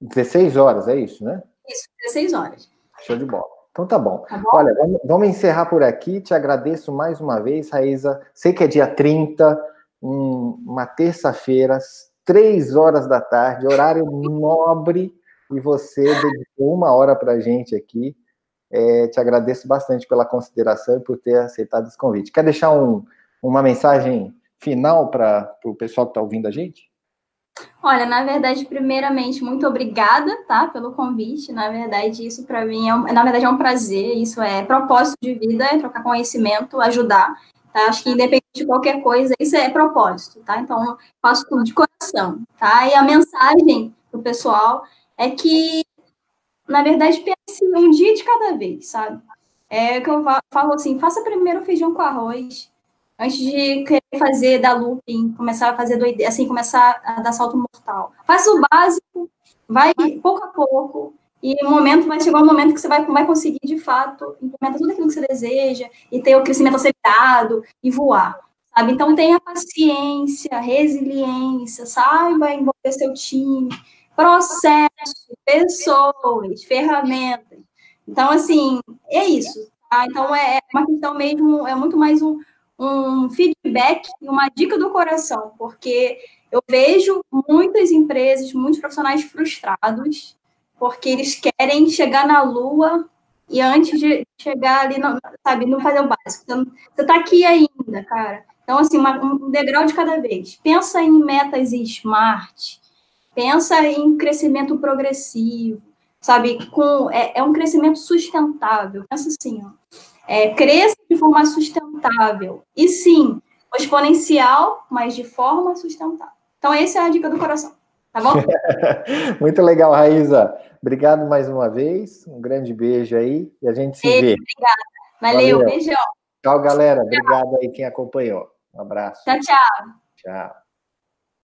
16 horas, é isso, né? Isso, 16 horas. Show de bola. Então tá bom. Tá bom? Olha, vamos, vamos, encerrar por aqui. Te agradeço mais uma vez, Raíza. Sei que é dia 30, um, uma terça-feira, três horas da tarde, horário nobre, e você dedicou uma hora para a gente aqui. É, te agradeço bastante pela consideração e por ter aceitado esse convite. Quer deixar um, uma mensagem final para o pessoal que está ouvindo a gente? Olha, na verdade, primeiramente, muito obrigada, tá, pelo convite. Na verdade, isso para mim é, um, na verdade, é um prazer. Isso é propósito de vida, é trocar conhecimento, ajudar. Tá? Acho que independente de qualquer coisa, isso é propósito, tá? Então, faço tudo de coração, tá? E a mensagem pro pessoal é que, na verdade, pense um dia de cada vez, sabe? É que eu falo assim, faça primeiro feijão com arroz, antes de querer fazer dar looping, começar a fazer doideira, assim, começar a dar salto mortal. Faz o básico, vai pouco a pouco, e o momento vai chegar um momento que você vai, vai conseguir, de fato, implementar tudo aquilo que você deseja, e ter o crescimento acelerado, e voar, sabe? Então, tenha paciência, resiliência, saiba envolver seu time, processo, pessoas, ferramentas. Então, assim, é isso, tá? Então, é, é uma questão mesmo, é muito mais um, um feedback e uma dica do coração, porque eu vejo muitas empresas, muitos profissionais frustrados, porque eles querem chegar na lua e antes de chegar ali, não, sabe, não fazer o básico. Então, você está aqui ainda, cara. Então, assim, uma, um degrau de cada vez. Pensa em metas smart, pensa em crescimento progressivo, sabe? Com, é, é um crescimento sustentável. Pensa assim, ó é, cresça de forma sustentável. E sim, exponencial, mas de forma sustentável. Então, essa é a dica do coração. Tá bom? Muito legal, Raíza. Obrigado mais uma vez. Um grande beijo aí e a gente se beijo, vê. Obrigada. Valeu, Valeu. beijão. Tchau, galera. Obrigado aí quem acompanhou. Um abraço. Tchau, tchau. Tchau.